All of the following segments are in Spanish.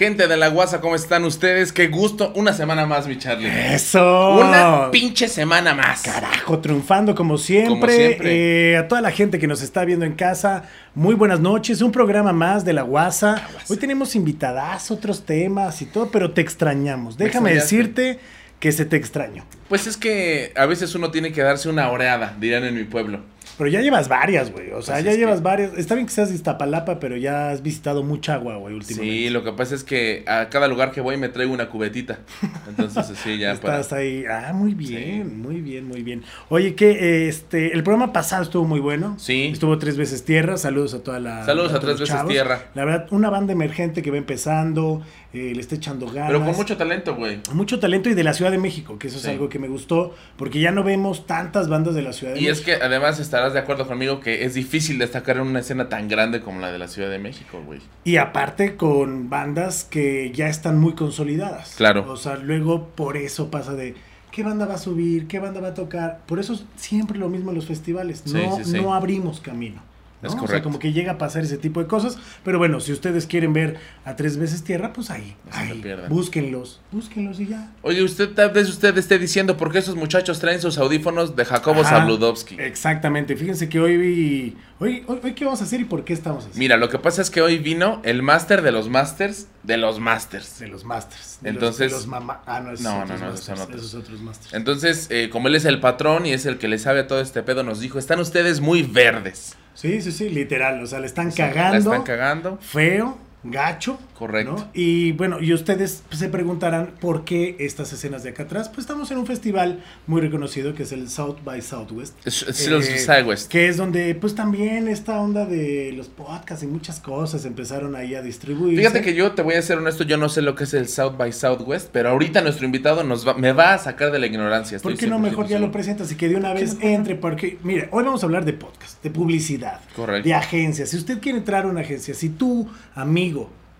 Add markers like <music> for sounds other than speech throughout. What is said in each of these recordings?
Gente de la guasa, ¿cómo están ustedes? Qué gusto. Una semana más, mi Charlie. Eso. Una pinche semana más. Carajo, triunfando como siempre. Como siempre. Eh, a toda la gente que nos está viendo en casa, muy buenas noches. Un programa más de la guasa. Hoy tenemos invitadas, otros temas y todo, pero te extrañamos. Me Déjame decirte que se te extraño. Pues es que a veces uno tiene que darse una oreada, dirán en mi pueblo. Pero ya llevas varias, güey. O sea, Pues ya llevas que- varias. Está bien que seas de Iztapalapa, pero ya has visitado mucha agua, güey, últimamente. Sí, lo que pasa es que a cada lugar que voy me traigo una cubetita. Entonces, así ya <laughs> para. Estás ahí. Ah, muy bien, Sí. muy bien, muy bien. Oye, que este, el programa pasado estuvo muy bueno. Sí. Estuvo tres veces tierra. Saludos a toda la. Saludos a Tres Veces Tierra. La verdad, una banda emergente que va empezando, eh, le está echando ganas. Pero con mucho talento, güey. Mucho talento y de la Ciudad de México, que eso es Sí. algo que me gustó, porque ya no vemos tantas bandas de la Ciudad de Y México. es que además estarás de acuerdo conmigo que es difícil destacar en una escena tan grande como la de la Ciudad de México, güey. Y aparte con bandas que ya están muy consolidadas. Claro. O sea, luego por eso pasa de qué banda va a subir, qué banda va a tocar. Por eso es siempre lo mismo en los festivales. Sí, sí, sí. no abrimos camino. ¿No? Es O sea, correcto. como que llega a pasar ese tipo de cosas. Pero bueno, si ustedes quieren ver a tres veces tierra, pues ahí. No ahí. Búsquenlos. Búsquenlos y ya. Oye, usted tal vez usted esté diciendo por qué esos muchachos traen sus audífonos de Jacobo. Zabludovsky. Exactamente. Fíjense que hoy vi. Hoy, hoy, hoy, ¿qué vamos a hacer y por qué estamos así? Mira, lo que pasa es que hoy vino el máster de los masters de los masters. De los masters. de Entonces- los, los ah, no, esos No, no, no, masters, son otros. Esos otros masters. Entonces, eh, como él es el patrón y es el que le sabe a todo este pedo, nos dijo, están ustedes muy verdes. Sí, sí, sí, literal. O sea, le están O sea, cagando. La están cagando. Feo, gacho. Correcto. ¿no? Y bueno, y ustedes se preguntarán por qué estas escenas de acá atrás. Pues estamos en un festival muy reconocido que es el South by Southwest. Es, es los Eh, Sidewest. Que es donde, pues también esta onda de los podcasts y muchas cosas empezaron ahí a distribuir. Fíjate que yo te voy a ser honesto, yo no sé lo que es el South by Southwest, pero ahorita nuestro invitado nos va, me va a sacar de la ignorancia. ¿Por estoy qué no 100% mejor ya lo presentas y que de una vez entre? Porque, mire, hoy vamos a hablar de podcast, de publicidad, Correcto. de agencias. Si usted quiere entrar a una agencia, si tú, amigo,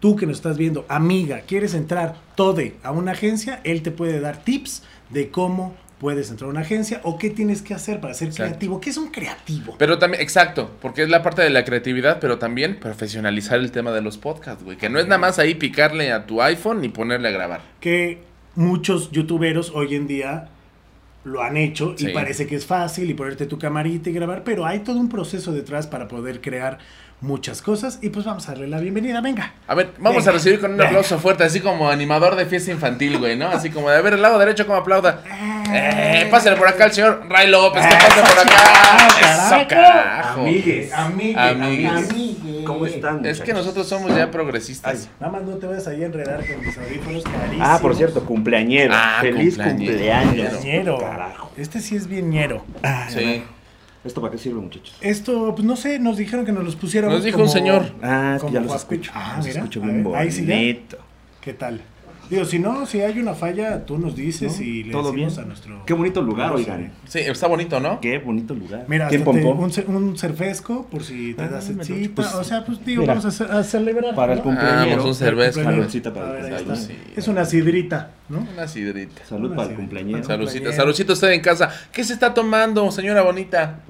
tú que nos estás viendo, amiga, quieres entrar tode a una agencia, él te puede dar tips de cómo puedes entrar a una agencia o qué tienes que hacer para ser Exacto. creativo. ¿Qué es un creativo? Pero también, exacto, porque es la parte de la creatividad, pero también profesionalizar el tema de los podcasts, güey. Que no es nada más ahí picarle a tu iPhone y ponerle a grabar. que muchos youtuberos hoy en día lo han hecho y Sí. parece que es fácil y ponerte tu camarita y grabar, pero hay todo un proceso detrás para poder crear muchas cosas y pues vamos a darle la bienvenida, venga. A ver, vamos Venga, a recibir con un venga. aplauso fuerte, así como animador de fiesta infantil, güey, ¿no? Así como de, a ver, el lado derecho como aplauda. Eh, pásale por acá el señor Ray López, que pase por acá. Eso, carajo. Amigues. Amigue, Amigues. amigue. ¿Cómo están? Es que muchachos? nosotros somos ya progresistas. Ay. Nada más no te vayas ahí a enredar con mis audífonos carísimos. Ah, por cierto, cumpleañero. Ah, Feliz cumpleañero. cumpleaños. Ñero. Carajo. Este sí es bien ñero. Ah, Sí. ¿Esto para qué sirve, muchachos? Esto, pues no sé, nos dijeron que nos los pusiéramos Nos dijo un señor. Ah, es que como ya los escucho. Ah, los mira, escucho a bien ver, ahí sí ya. bonito. ¿Qué tal? Digo, si no, si hay una falla, tú nos dices ¿No? y le ¿Todo decimos bien? a nuestro... Qué bonito lugar, oigan. Sí, está bonito, ¿no? Qué bonito lugar. Mira, un, un cerfesco por si te Ah, das cita. pues, o sea, pues digo, mira, vamos a, a celebrar. Para el ¿no? cumpleañero. Ah, pues un. Cumpleaños. Saludcita para ver, ahí cumpleaños. Sí. Es una sidrita, ¿no? Una sidrita. Salud Una para el sí. cumpleañero. Salud. Salucita, saludcita usted en casa. ¿Qué se está tomando, señora bonita?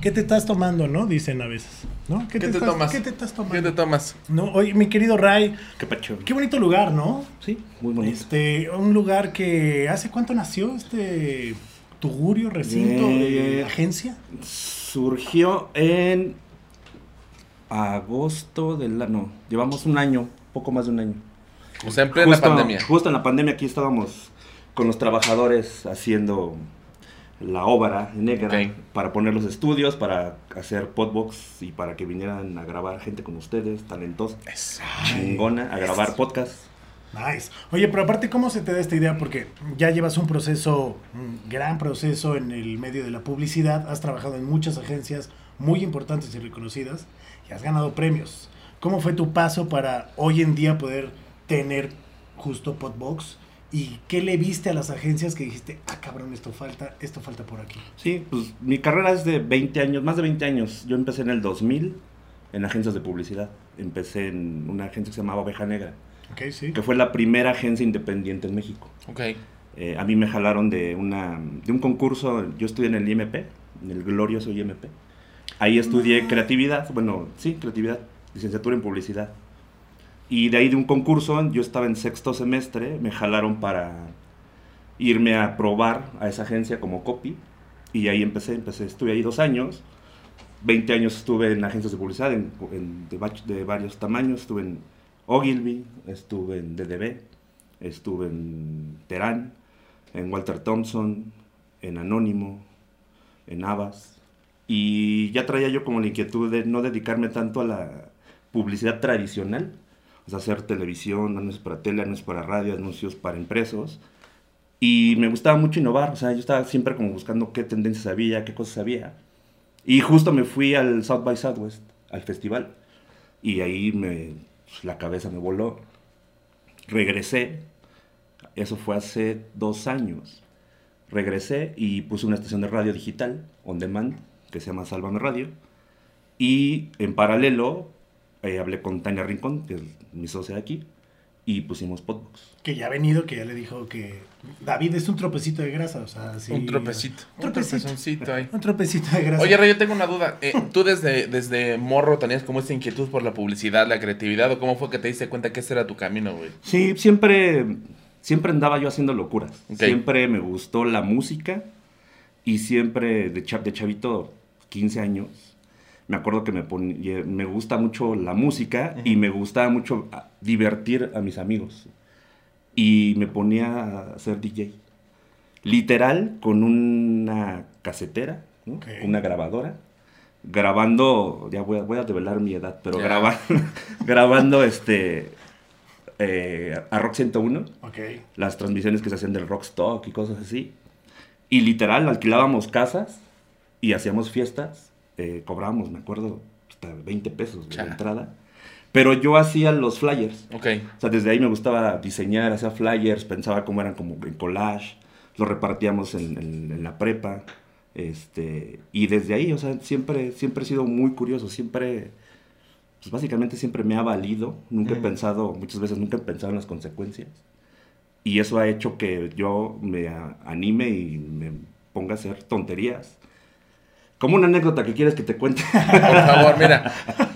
¿Qué te estás tomando, no? Dicen a veces. ¿No? ¿Qué, te, estás, tomas? ¿Qué te estás tomando? ¿Qué te tomas? No, oye, mi querido Ray, Qué pacho. qué bonito lugar, ¿no? Sí, muy bonito. Este, un lugar que ¿hace cuánto nació este tugurio, recinto, Eh, de agencia? Surgió en agosto del no, llevamos un año, poco más de un año. O sea, en plena justo, pandemia. Justo en la pandemia aquí estábamos con los trabajadores haciendo la obra negra Ok. para poner los estudios, para hacer podbox y para que vinieran a grabar gente como ustedes, talentosa, Eso. chingona, a grabar podcast. Nice. Oye, pero aparte, ¿cómo se te da esta idea? Porque ya llevas un proceso, un gran proceso en el medio de la publicidad, has trabajado en muchas agencias muy importantes y reconocidas y has ganado premios. ¿Cómo fue tu paso para hoy en día poder tener justo Podbox? ¿Y qué le viste a las agencias que dijiste, ah, cabrón, esto falta, esto falta por aquí? Sí, pues mi carrera es de 20 años, más de 20 años. Yo empecé en el 2000 en agencias de publicidad. Empecé en una agencia que se llamaba Oveja Negra, Ok, sí. que fue la primera agencia independiente en México. Ok. Eh, a mí me jalaron de, una, de un concurso, yo estudié en el IMP, en el glorioso IMP. Ahí estudié creatividad, bueno, sí, creatividad, licenciatura en publicidad. Y de ahí de un concurso, yo estaba en sexto semestre, me jalaron para irme a probar a esa agencia como copy. Y ahí empecé, empecé, estuve ahí dos años. 20 años estuve en agencias de publicidad en, de, varios tamaños. Estuve en Ogilvy, estuve en DDB, estuve en Terán, en Walter Thompson, en Anónimo, en Abbas. Y ya traía yo como la inquietud de no dedicarme tanto a la publicidad tradicional, hacer televisión, anuncios para tele, anuncios para radio, anuncios para impresos. Y me gustaba mucho innovar, o sea, yo estaba siempre como buscando qué tendencias había, qué cosas había. Y justo me fui al South by Southwest, al festival. Y ahí me, pues, la cabeza me voló. Regresé, eso fue hace dos años. Regresé y puse una estación de radio digital, on demand, que se llama Sálvame Radio. Y en paralelo eh, hablé con Tania Rincón, que es mi socia de aquí, y pusimos Podbox. Que ya ha venido, que ya le dijo que David es un tropecito de grasa, o sea, sí. Un tropecito. Un Un tropecito. tropezoncito ahí. Un tropecito de grasa. Oye, Ray, yo tengo una duda. Eh, ¿Tú desde, desde morro tenías como esta inquietud por la publicidad, la creatividad? ¿O cómo fue que te diste cuenta que ese era tu camino, güey? Sí, siempre, siempre andaba yo haciendo locuras. Siempre me gustó la música y siempre de, cha- de chavito, 15 años, me acuerdo que me, eh, me gusta mucho la música y me gustaba mucho ah, divertir a mis amigos. Y me ponía a ser DJ. Literal, con una casetera, una grabadora, grabando, ya voy a, voy a develar mi edad, pero graba- <laughs> grabando este, eh, a Rock 101 Ok. las transmisiones que se hacían del Rockstock y cosas así. Y literal, alquilábamos casas y hacíamos fiestas. Eh, cobrábamos, me acuerdo, hasta 20 pesos de la entrada. Pero yo hacía los flyers. Ok. O sea, desde ahí me gustaba diseñar, hacía flyers, pensaba cómo eran como en collage. Los repartíamos en, en- en la prepa. Este, y desde ahí, o sea, siempre, siempre he sido muy curioso. Siempre, pues básicamente siempre me ha valido. Nunca he Ujú. pensado, muchas veces nunca he pensado en las consecuencias. Y eso ha hecho que yo me anime y me ponga a hacer tonterías. Como una anécdota que quieres que te cuente. <laughs> Por favor, mira.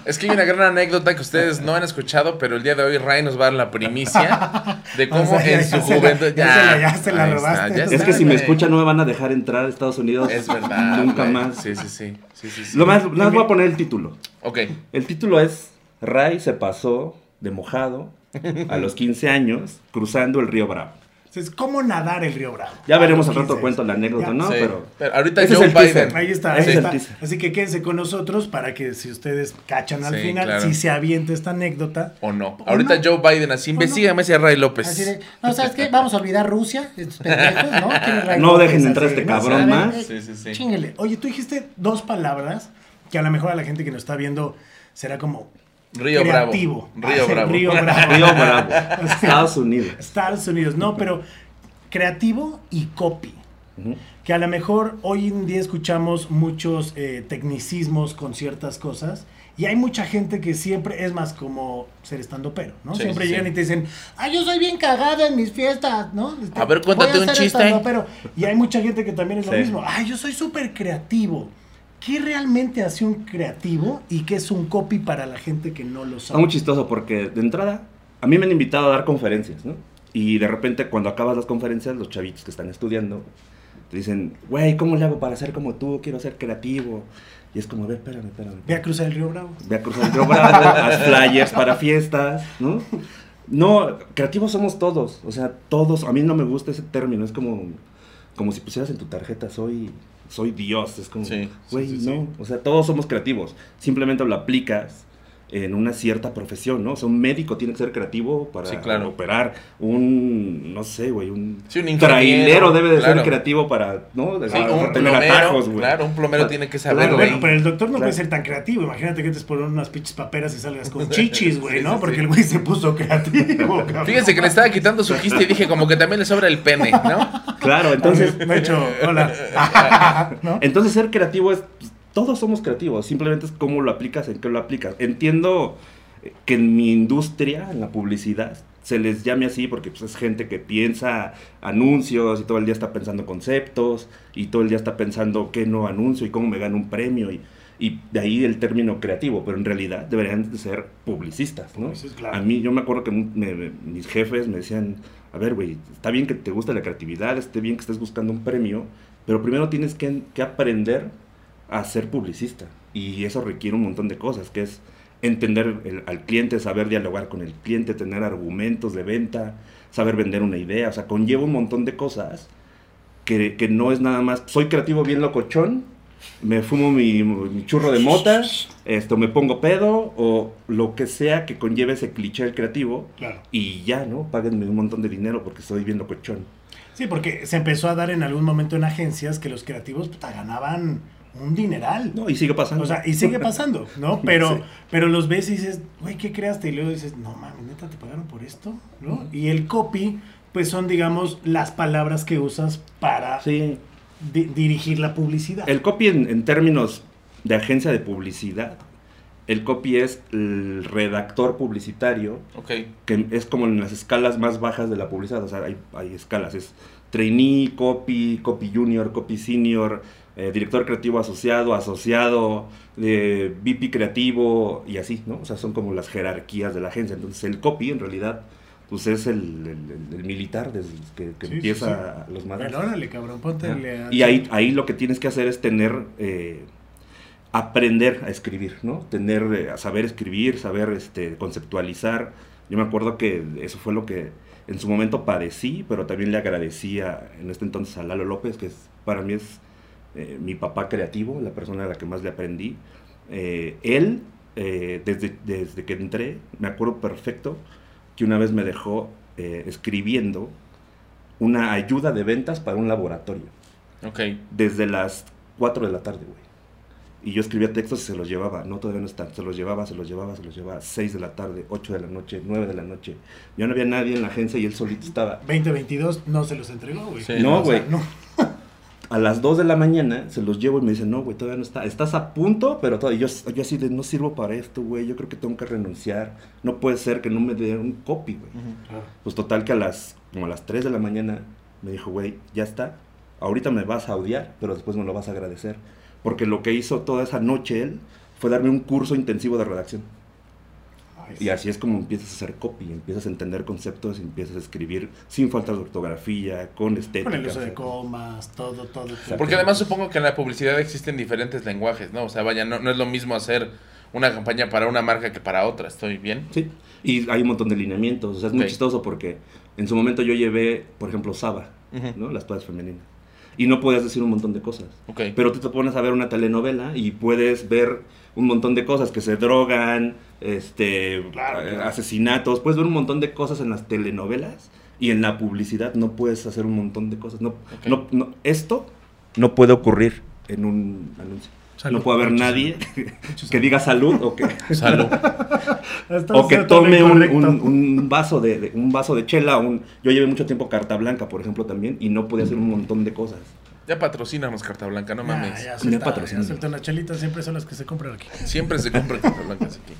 Es que hay una gran anécdota que ustedes no han escuchado, pero el día de hoy Ray nos va a dar la primicia de <laughs> cómo O sea, ya- en su juventud. ya se la- ya se la robaste. Es está, que si me escuchan no me van a dejar entrar a Estados Unidos. Es verdad. Nunca más. Sí, sí, sí. sí, sí, sí. Lo más, nada más voy a poner el título. Ok. El título es Ray se pasó de mojado a los 15 años cruzando el río Bravo. Es como nadar el río Bravo. Ya veremos al rato 15. cuento la anécdota, Ya. ¿no? Sí. Pero Pero ahorita Ese es Joe el teaser. Biden. Ahí está, ahí es está. Así que quédense con nosotros para que si ustedes cachan al Sí, final, claro. si se avienta esta anécdota. O no. ¿O Ahorita no? Joe Biden, así, ¿O no? investigame ese Ray López. Así de, no, ¿sabes qué? Vamos a olvidar Rusia, estos pendejos, ¿no? <laughs> ¿Quieren Ray No López dejen entrar así, este ¿no? cabrón más. Sí, sí, sí. Chíngale. Oye, tú dijiste dos palabras que a lo mejor a la gente que nos está viendo será como Río creativo. <laughs> Bravo. Río Bravo. <laughs> Río Bravo. Río Bravo, Estados Unidos. Estados Unidos, no, pero creativo y copy. Ujú. Que a lo mejor hoy en día escuchamos muchos eh, tecnicismos con ciertas cosas. Y hay mucha gente que siempre es más como ser estando pero, ¿no? Sí, siempre sí, llegan sí. y te dicen, ah, yo soy bien cagado en mis fiestas, ¿no? Este, A ver, cuéntate voy un ser chiste. estandopero". Y hay mucha gente que también es lo Sí. mismo. Ah, yo soy súper creativo. ¿Qué realmente hace un creativo y qué es un copy para la gente que no lo Está sabe? muy chistoso porque de entrada a mí me han invitado a dar conferencias, ¿no? Y de repente cuando acabas las conferencias, los chavitos que están estudiando te dicen, güey, ¿cómo le hago para ser como tú? Quiero ser creativo. Y es como, a ver, espérame, espérame. Ve a cruzar el río Bravo. Ve a cruzar el río Bravo, <laughs> haz flyers para fiestas, ¿no? No, creativos somos todos, o sea, todos, a mí no me gusta ese término, es como, como si pusieras en tu tarjeta, soy, soy Dios, es como, Sí, güey, sí, sí, no, o sea, todos somos creativos, simplemente lo aplicas en una cierta profesión, ¿no? O sea, un médico tiene que ser creativo para Sí, claro. operar, un, no sé, güey, un, Sí, un trailero debe de claro. ser creativo para, ¿no? Sí, Para un tener plomero, atajos, güey. claro, un plomero tiene que saber. Bueno, pero el doctor no Claro. puede ser tan creativo. Imagínate que te ponen unas pinches paperas y salgas con <laughs> chichis, güey, Sí, ¿no? sí, Porque sí. el güey se puso creativo. <laughs> cabrón. Fíjense que le estaba quitando su quiste y dije como que también le sobra el pene, ¿no? Claro, entonces... Me he hecho, hola. <laughs> ¿No? Entonces ser creativo es, pues, todos somos creativos, simplemente es cómo lo aplicas, en qué lo aplicas. Entiendo que en mi industria, en la publicidad, se les llame así porque pues, es gente que piensa anuncios y todo el día está pensando conceptos y todo el día está pensando qué no anuncio y cómo me gano un premio y, Y de ahí el término creativo, pero en realidad deberían de ser publicistas, ¿no? Publicistas, claro. A mí, yo me acuerdo que me- me- mis jefes me decían, a ver, güey, está bien que te guste la creatividad, está bien que estés buscando un premio, pero primero tienes que, que aprender a ser publicista. Y eso requiere un montón de cosas, que es entender el- al cliente, saber dialogar con el cliente, tener argumentos de venta, saber vender una idea, o sea, conlleva un montón de cosas que, que no es nada más, soy creativo bien locochón, me fumo mi, mi churro de mota, esto, me pongo pedo, o lo que sea que conlleve ese cliché del creativo, Claro. y ya, ¿no? Páguenme un montón de dinero porque soy bien locochón. Sí, porque se empezó a dar en algún momento en agencias que los creativos puta, ganaban un dineral. No, y sigue pasando. O sea, y sigue pasando, ¿no? <laughs> Pero, Sí. pero los ves y dices, güey, ¿qué creaste? Y luego dices, no mames, neta, ¿te pagaron por esto? ¿No? Y el copy, pues son, digamos, las palabras que usas para Sí. di- dirigir la publicidad. El copy en, en términos de agencia de publicidad, el copy es el redactor publicitario, Ok. que es como en las escalas más bajas de la publicidad, o sea, hay, hay escalas, es trainee, copy, copy junior, copy senior, eh, director creativo asociado, asociado, eh, VP creativo y así, ¿no? O sea, son como las jerarquías de la agencia. Entonces, el copy en realidad, pues es el, el- el- el militar desde que, que Sí, sí, empieza los Bueno, madrazos. órale, cabrón, ponte. Y ahí, ahí lo que tienes que hacer es tener, eh, aprender a escribir, ¿no? Tener, eh, a saber escribir, saber este, conceptualizar. Yo me acuerdo que eso fue lo que en su momento padecí, pero también le agradecía en este entonces a Lalo López, que es, para mí es eh, mi papá creativo, la persona a la que más le aprendí. Eh, él, desde, desde que entré, me acuerdo perfecto que una vez me dejó escribiendo una ayuda de ventas para un laboratorio Ok. desde las 4 de la tarde, güey. Y yo escribía textos y se los llevaba, no todavía no están, se los llevaba, se los llevaba, se los llevaba, 6 de la tarde, 8 de la noche, 9 de la noche. Ya no había nadie en la agencia y él solito estaba. 2022 no se los entregó, güey. Sí. No, O sea, güey. no. <laughs> A las 2 de la mañana se los llevo y me dicen, no, güey, todavía no está. Estás a punto, pero todavía. Yo, yo así de, no sirvo para esto, güey. Yo creo que tengo que renunciar. No puede ser que no me dé un copy, güey. Claro. Pues total que a las, como a las 3 de la mañana me dijo, güey, ya está. Ahorita me vas a odiar, pero después me lo vas a agradecer. Porque lo que hizo toda esa noche él fue darme un curso intensivo de redacción. Ay, Y así es como empiezas a hacer copy, empiezas a entender conceptos, empiezas a escribir sin falta de ortografía, con estética. Con el uso de comas, todo, todo. todo. Porque además supongo que en la publicidad existen diferentes lenguajes, ¿no? O sea, vaya, no, no es lo mismo hacer una campaña para una marca que para otra, ¿estoy bien? Sí, y hay un montón de lineamientos. O sea, es muy chistoso porque en su momento yo llevé, por ejemplo, Saba. ¿no? Las toallas femeninas. Y no podías decir un montón de cosas. Ok. Pero tú te pones a ver una telenovela y puedes ver un montón de cosas, que se drogan, este, Claro, eh, asesinatos, puedes ver un montón de cosas en las telenovelas y en la publicidad no puedes hacer un montón de cosas. No, no- esto no puede ocurrir en un anuncio. Salud. no puede haber Mucho nadie <laughs> que diga salud o que, <laughs> Salud. O que tome un, incorrecto. un- un vaso de, de- un vaso de chela. Un, yo llevé mucho tiempo carta blanca, por ejemplo, también, y no podía hacer un montón de cosas. Ya patrocínamos Carta Blanca, no mames. ya ya suelta una chelita, siempre son las que se compran aquí. Siempre se compra Carta Blanca aquí.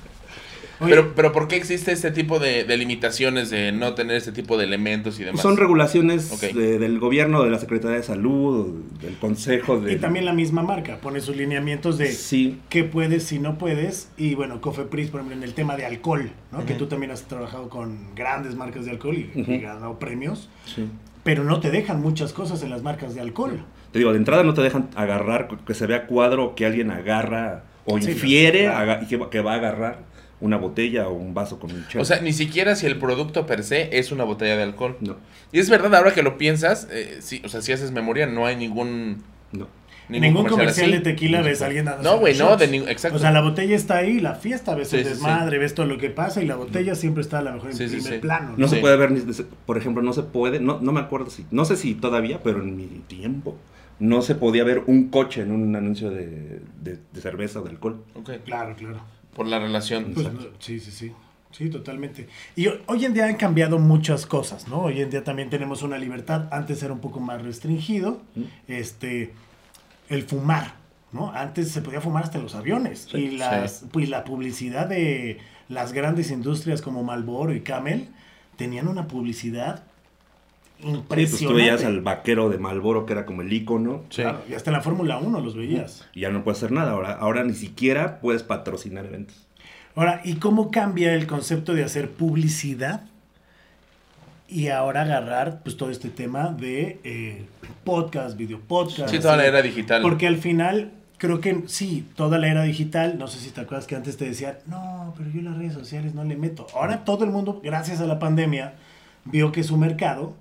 Oye, Pero, pero ¿por qué existe este tipo de, de limitaciones de no tener este tipo de elementos y demás? Son regulaciones de- del gobierno, de la Secretaría de Salud, del Consejo de... y también la misma marca pone sus lineamientos de Sí, qué puedes y no puedes. Y bueno, Cofepris, por ejemplo, en el tema de alcohol, ¿no? Que tú también has trabajado con grandes marcas de alcohol y, y ganado premios. sí. Pero no te dejan muchas cosas en las marcas de alcohol. Te digo, de entrada no te dejan agarrar, que se vea cuadro que alguien agarra o Sí, infiere claro. que, va- que va a agarrar una botella o un vaso con un chela. O sea, ni siquiera si el producto per se es una botella de alcohol. no, Y es verdad, ahora que lo piensas, eh, sí, o sea, si haces memoria, no hay ningún... no. Ningún comercial, de tequila ves a alguien dando No, güey, no, de ningún... Exacto. O sea, la botella está ahí, la fiesta, ves Sí, el sí, desmadre, ves todo lo que pasa y la botella siempre está a lo mejor en Sí, sí, primer sí. plano. No Sí. se puede ver, ni- por ejemplo, no se puede, no, no me acuerdo si, no sé si todavía, pero en mi tiempo, no se podía ver un coche en un anuncio de, de- de cerveza o de alcohol. Ok, Claro, claro. Por la relación. Pues, sí, sí, sí. Sí, totalmente. Y ho- hoy en día han cambiado muchas cosas, ¿no? Hoy en día también tenemos una libertad. Antes era un poco más restringido. Mm. Este, el fumar, ¿no? Antes se podía fumar hasta en los aviones. Sí, y, las, pues, la publicidad de las grandes industrias como Marlboro y Camel tenían una publicidad impresionante. pues tú veías al vaquero de Malboro, que era como el icono, Sí. Claro, y hasta en la Fórmula 1 los veías. y ya no puedes hacer nada. Ahora, ahora ni siquiera puedes patrocinar eventos. Ahora, ¿y cómo cambia el concepto de hacer publicidad? Y ahora agarrar pues todo este tema de eh, podcast, video podcast. Sí, toda la era digital. Porque al final, creo que sí, toda la era digital, no sé si te acuerdas que antes te decían, no, pero yo las redes sociales no le meto. Ahora todo el mundo, gracias a la pandemia, vio que su mercado,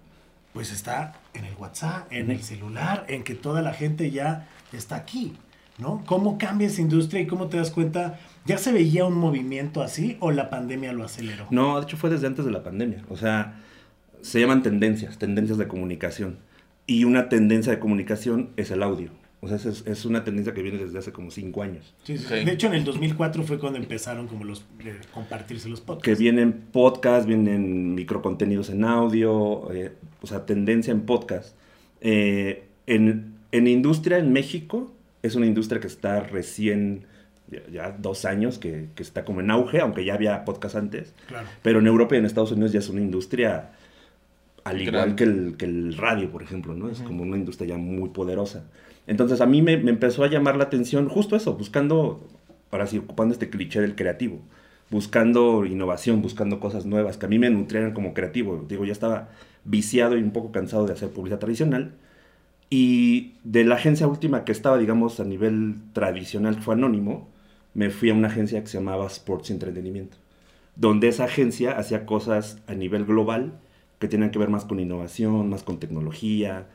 pues está en el WhatsApp, en el celular, en que toda la gente ya está aquí, ¿no? ¿Cómo cambia esa industria y cómo te das cuenta? ¿Ya se veía un movimiento así o la pandemia lo aceleró? No, de hecho fue desde antes de la pandemia. O sea, se llaman tendencias, tendencias de comunicación. Y una tendencia de comunicación es el audio. O sea, es, es una tendencia que viene desde hace como cinco años. Sí, sí. De hecho, en el 2004 fue cuando empezaron como los eh, compartirse los podcasts. Que vienen podcasts, vienen microcontenidos en audio, eh, o sea, tendencia en podcast. Eh, en, en industria en México, es una industria que está recién, ya, ya dos años, que, que está como en auge, aunque ya había podcast antes. Claro. Pero en Europa y en Estados Unidos ya es una industria al igual que el, que el radio, por ejemplo, ¿no? Es como una industria ya muy poderosa. Entonces a mí me, me empezó a llamar la atención justo eso, buscando, ahora sí, ocupando este cliché del creativo, buscando innovación, buscando cosas nuevas, que a mí me nutrieran como creativo. Digo, ya estaba viciado y un poco cansado de hacer publicidad tradicional. Y de la agencia última que estaba, digamos, a nivel tradicional, que fue anónimo, me fui a una agencia que se llamaba Sports Entretenimiento, donde esa agencia hacía cosas a nivel global que tenían que ver más con innovación, más con tecnología,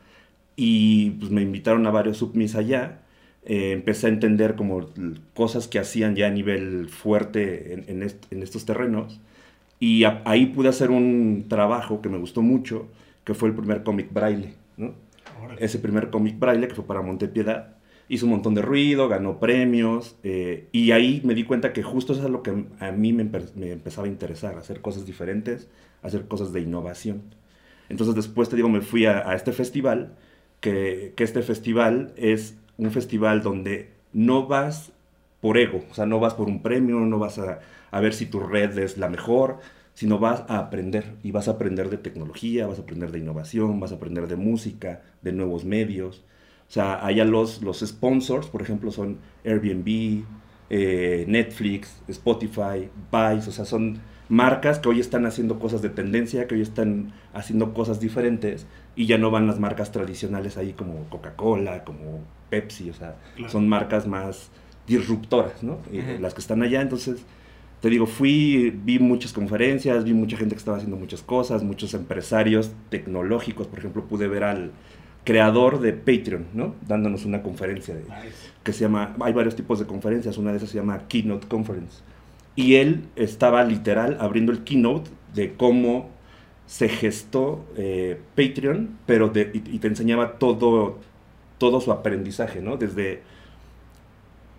y pues me invitaron a varios submis allá. Eh, empecé a entender como cosas que hacían ya a nivel fuerte en, en est- en estos terrenos. Y a- ahí pude hacer un trabajo que me gustó mucho, que fue el primer cómic braille, ¿no? Ese primer cómic braille que fue para Montepiedad. Hizo un montón de ruido, ganó premios eh, y ahí me di cuenta que justo eso es lo que a mí me, empe- me empezaba a interesar, hacer cosas diferentes, hacer cosas de innovación. Entonces después, te digo, me fui a, a este festival, que, que este festival es un festival donde no vas por ego, o sea, no vas por un premio, no vas a, a ver si tu red es la mejor, sino vas a aprender y vas a aprender de tecnología, vas a aprender de innovación, vas a aprender de música, de nuevos medios. O sea, allá los, los sponsors, por ejemplo, son Airbnb, eh, Netflix, Spotify, Vice, o sea, son marcas que hoy están haciendo cosas de tendencia, que hoy están haciendo cosas diferentes y ya no van las marcas tradicionales ahí como Coca-Cola, como Pepsi, o sea, Claro. son marcas más disruptoras, ¿no? Eh. Las que están allá, entonces te digo, fui, vi muchas conferencias, vi mucha gente que estaba haciendo muchas cosas, muchos empresarios tecnológicos, por ejemplo, pude ver al creador de Patreon, ¿no? Dándonos una conferencia de, Nice. que se llama, hay varios tipos de conferencias, una de esas se llama Keynote Conference. Y él estaba literal abriendo el keynote de cómo se gestó eh, Patreon, pero de- y, y te enseñaba todo, todo su aprendizaje, ¿no? Desde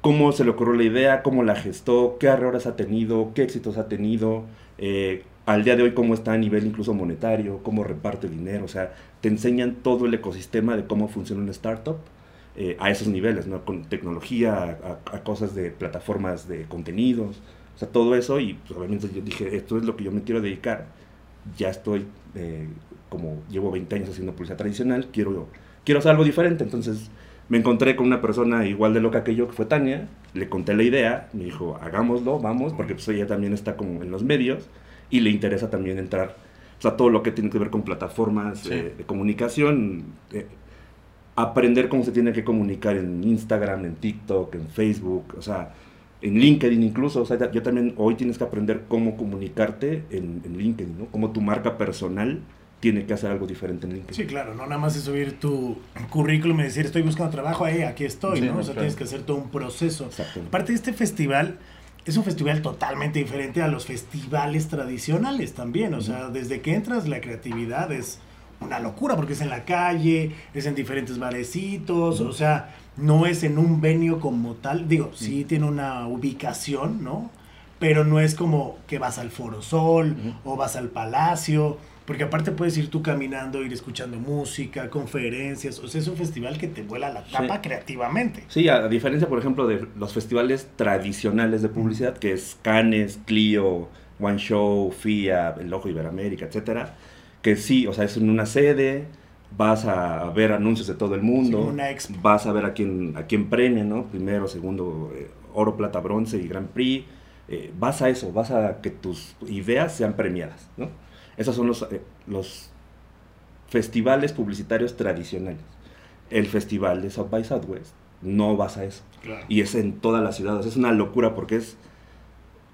cómo se le ocurrió la idea, cómo la gestó, qué errores ha tenido, qué éxitos ha tenido, eh, al día de hoy cómo está a nivel incluso monetario, cómo reparte dinero, o sea, te enseñan todo el ecosistema de cómo funciona una startup eh, a esos niveles, ¿no? Con tecnología, a, a cosas de plataformas de contenidos, o sea, todo eso y pues, obviamente yo dije, esto es lo que yo me quiero dedicar, ya estoy, eh, como llevo 20 años haciendo publicidad tradicional, quiero, quiero hacer algo diferente, entonces me encontré con una persona igual de loca que yo, que fue Tania, le conté la idea, me dijo, hagámoslo, vamos, porque pues ella también está como en los medios y le interesa también entrar, o sea, todo lo que tiene que ver con plataformas Sí. eh, de comunicación, eh, aprender cómo se tiene que comunicar en Instagram, en TikTok, en Facebook, o sea, en LinkedIn incluso, o sea, yo también hoy tienes que aprender cómo comunicarte en, en LinkedIn, ¿no? Cómo tu marca personal tiene que hacer algo diferente en LinkedIn. Sí, claro, no nada más es subir tu currículum y decir estoy buscando trabajo, ahí, aquí estoy, Sí, ¿no? O sea, claro. tienes que hacer todo un proceso. Aparte de este festival, es un festival totalmente diferente a los festivales tradicionales también. O sea, desde que entras la creatividad es una locura porque es en la calle, es en diferentes barecitos, o sea, no es en un venio como tal. Digo, sí tiene una ubicación, ¿no? Pero no es como que vas al Foro Sol o vas al Palacio. Porque aparte puedes ir tú caminando, ir escuchando música, conferencias. O sea, es un festival que te vuela la tapa Sí. creativamente. Sí, a, a diferencia, por ejemplo, de los festivales tradicionales de publicidad, que es Cannes, Clio, One Show, FIA, El Ojo Iberoamérica, etcétera, que sí, o sea, es en una sede, vas a ver anuncios de todo el mundo, Sí, una expo. vas a ver a quién, a quién premia, ¿no? Primero, segundo, eh, oro, plata, bronce y Grand Prix. Eh, vas a eso, vas a que tus ideas sean premiadas, ¿no? Esos son los, eh, los festivales publicitarios tradicionales. El festival de South by Southwest no vas a eso. Claro. Y es en todas las ciudades. Es una locura porque es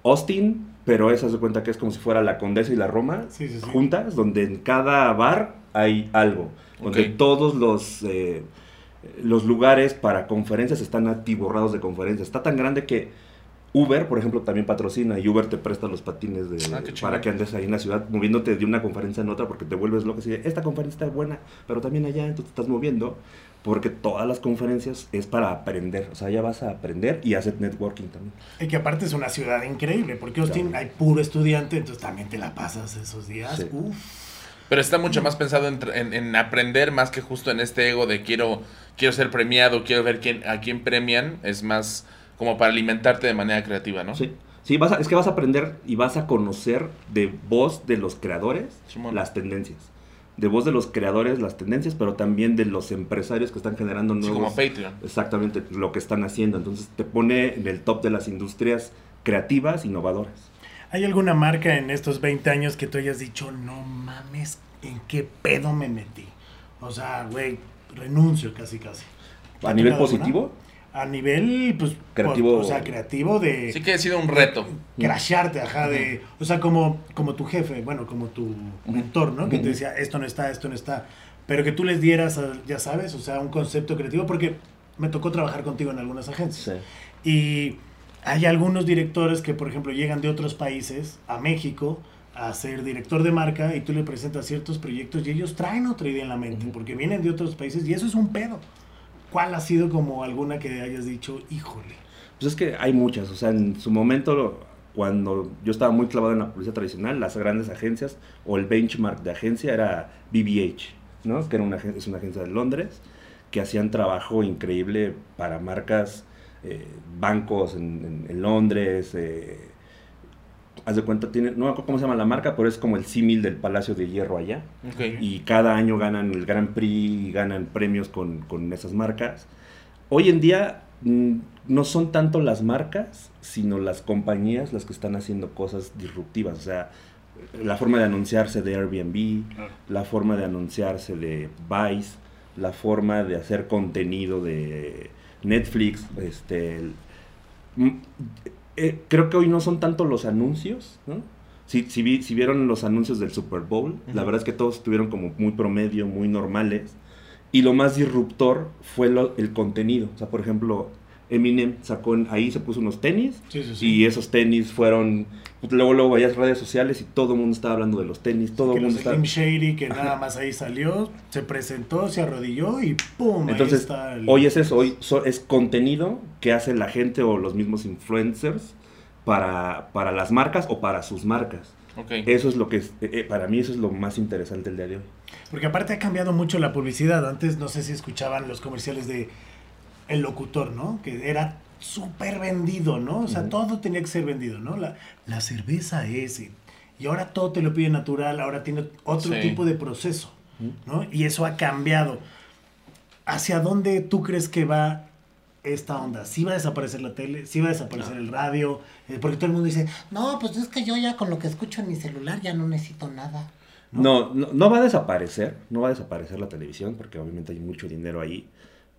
Austin, pero eso se cuenta que es como si fuera la Condesa y la Roma Sí, sí, sí. juntas, donde en cada bar hay algo. Donde todos los, eh, los lugares para conferencias están atiborrados de conferencias. Está tan grande que Uber, por ejemplo, también patrocina y Uber te presta los patines de, Ah, para que andes ahí en la ciudad moviéndote de una conferencia en otra porque te vuelves loco. Así de, esta conferencia está buena, pero también allá, entonces te estás moviendo porque todas las conferencias es para aprender. O sea, ya vas a aprender y hacer networking también. Y que aparte es una ciudad increíble, porque Austin Claro. hay puro estudiante, entonces también te la pasas esos días. Sí. Uf. Pero está mucho más pensado en- en aprender más que justo en este ego de quiero, quiero ser premiado, quiero ver quién, a quién premian. Es más como para alimentarte de manera creativa, ¿no? Sí, sí vas a- es que vas a aprender y vas a conocer de voz de los creadores Simón. las tendencias. De voz de los creadores las tendencias, pero también de los empresarios que están generando Sí, nuevos... como Patreon. Exactamente, lo que están haciendo. Entonces te pone en el top de las industrias creativas, innovadoras. ¿Hay alguna marca en estos 20 años que tú hayas dicho, no mames, ¿en qué pedo me metí? O sea, güey, renuncio casi casi. ¿Te A nivel tocado alguna? A nivel, pues, Creativo. por- o sea, creativo de Sí que ha sido un reto. crasharte, ajá, de, o sea, como, como tu jefe, bueno, como tu mentor, ¿no? Que te decía, esto no está, esto no está, pero que tú les dieras, a- ya sabes, o sea, un concepto creativo, porque me tocó trabajar contigo en algunas agencias. sí. Y hay algunos directores que, por ejemplo, llegan de otros países a México a ser director de marca y tú le presentas ciertos proyectos y ellos traen otra idea en la mente porque vienen de otros países y eso es un pedo. ¿Cuál ha sido como alguna que hayas dicho, híjole? Pues es que hay muchas, o sea, en su momento, cuando yo estaba muy clavado en la publicidad tradicional, las grandes agencias o el benchmark de agencia era BBH, ¿no? Que era una, es una agencia de Londres, que hacían trabajo increíble para marcas, eh, bancos en, en- en Londres, eh, haz de cuenta, tiene, no me acuerdo cómo se llama la marca, pero es como el símil del Palacio de Hierro allá y cada año ganan el Grand Prix y ganan premios con, con esas marcas. Hoy en día mm, no son tanto las marcas, sino las compañías las que están haciendo cosas disruptivas. O sea, la forma de anunciarse de Airbnb, la forma de anunciarse de Vice, la forma de hacer contenido de Netflix. Este, el- mm, eh, creo que hoy no son tanto los anuncios, ¿no? Si, si, vi- si vieron los anuncios del Super Bowl, la verdad es que todos estuvieron como muy promedio, muy normales. Y lo más disruptor fue lo- el contenido. O sea, por ejemplo, Eminem sacó, en- ahí se puso unos tenis Sí, sí, sí. y esos tenis fueron, pues, luego luego veías redes sociales y todo el mundo estaba hablando de los tenis, todo el mundo estaba... Slim Shady, que Ajá. nada más ahí salió, se presentó, se arrodilló y ¡pum! ahí Entonces, está el- hoy es eso, hoy so- es contenido que hace la gente o los mismos influencers para, para las marcas o para sus marcas. Ok. Eso es lo que es, eh, eh, para mí eso es lo más interesante el día de hoy. Porque aparte ha cambiado mucho la publicidad. Antes no sé si escuchaban los comerciales de El Locutor, ¿no? Que era súper vendido, ¿no? O sea, todo tenía que ser vendido, ¿no? La, la cerveza es... y- Y ahora todo te lo pide natural, ahora tiene otro Sí. tipo de proceso, ¿no? Y eso ha cambiado. ¿Hacia dónde tú crees que va esta onda? ¿Sí va a desaparecer la tele? ¿Sí va a desaparecer el radio? Eh, porque todo el mundo dice, No, pues es que yo ya con lo que escucho en mi celular ya no necesito nada. No, no, no va a desaparecer, no va a desaparecer la televisión, porque obviamente hay mucho dinero ahí,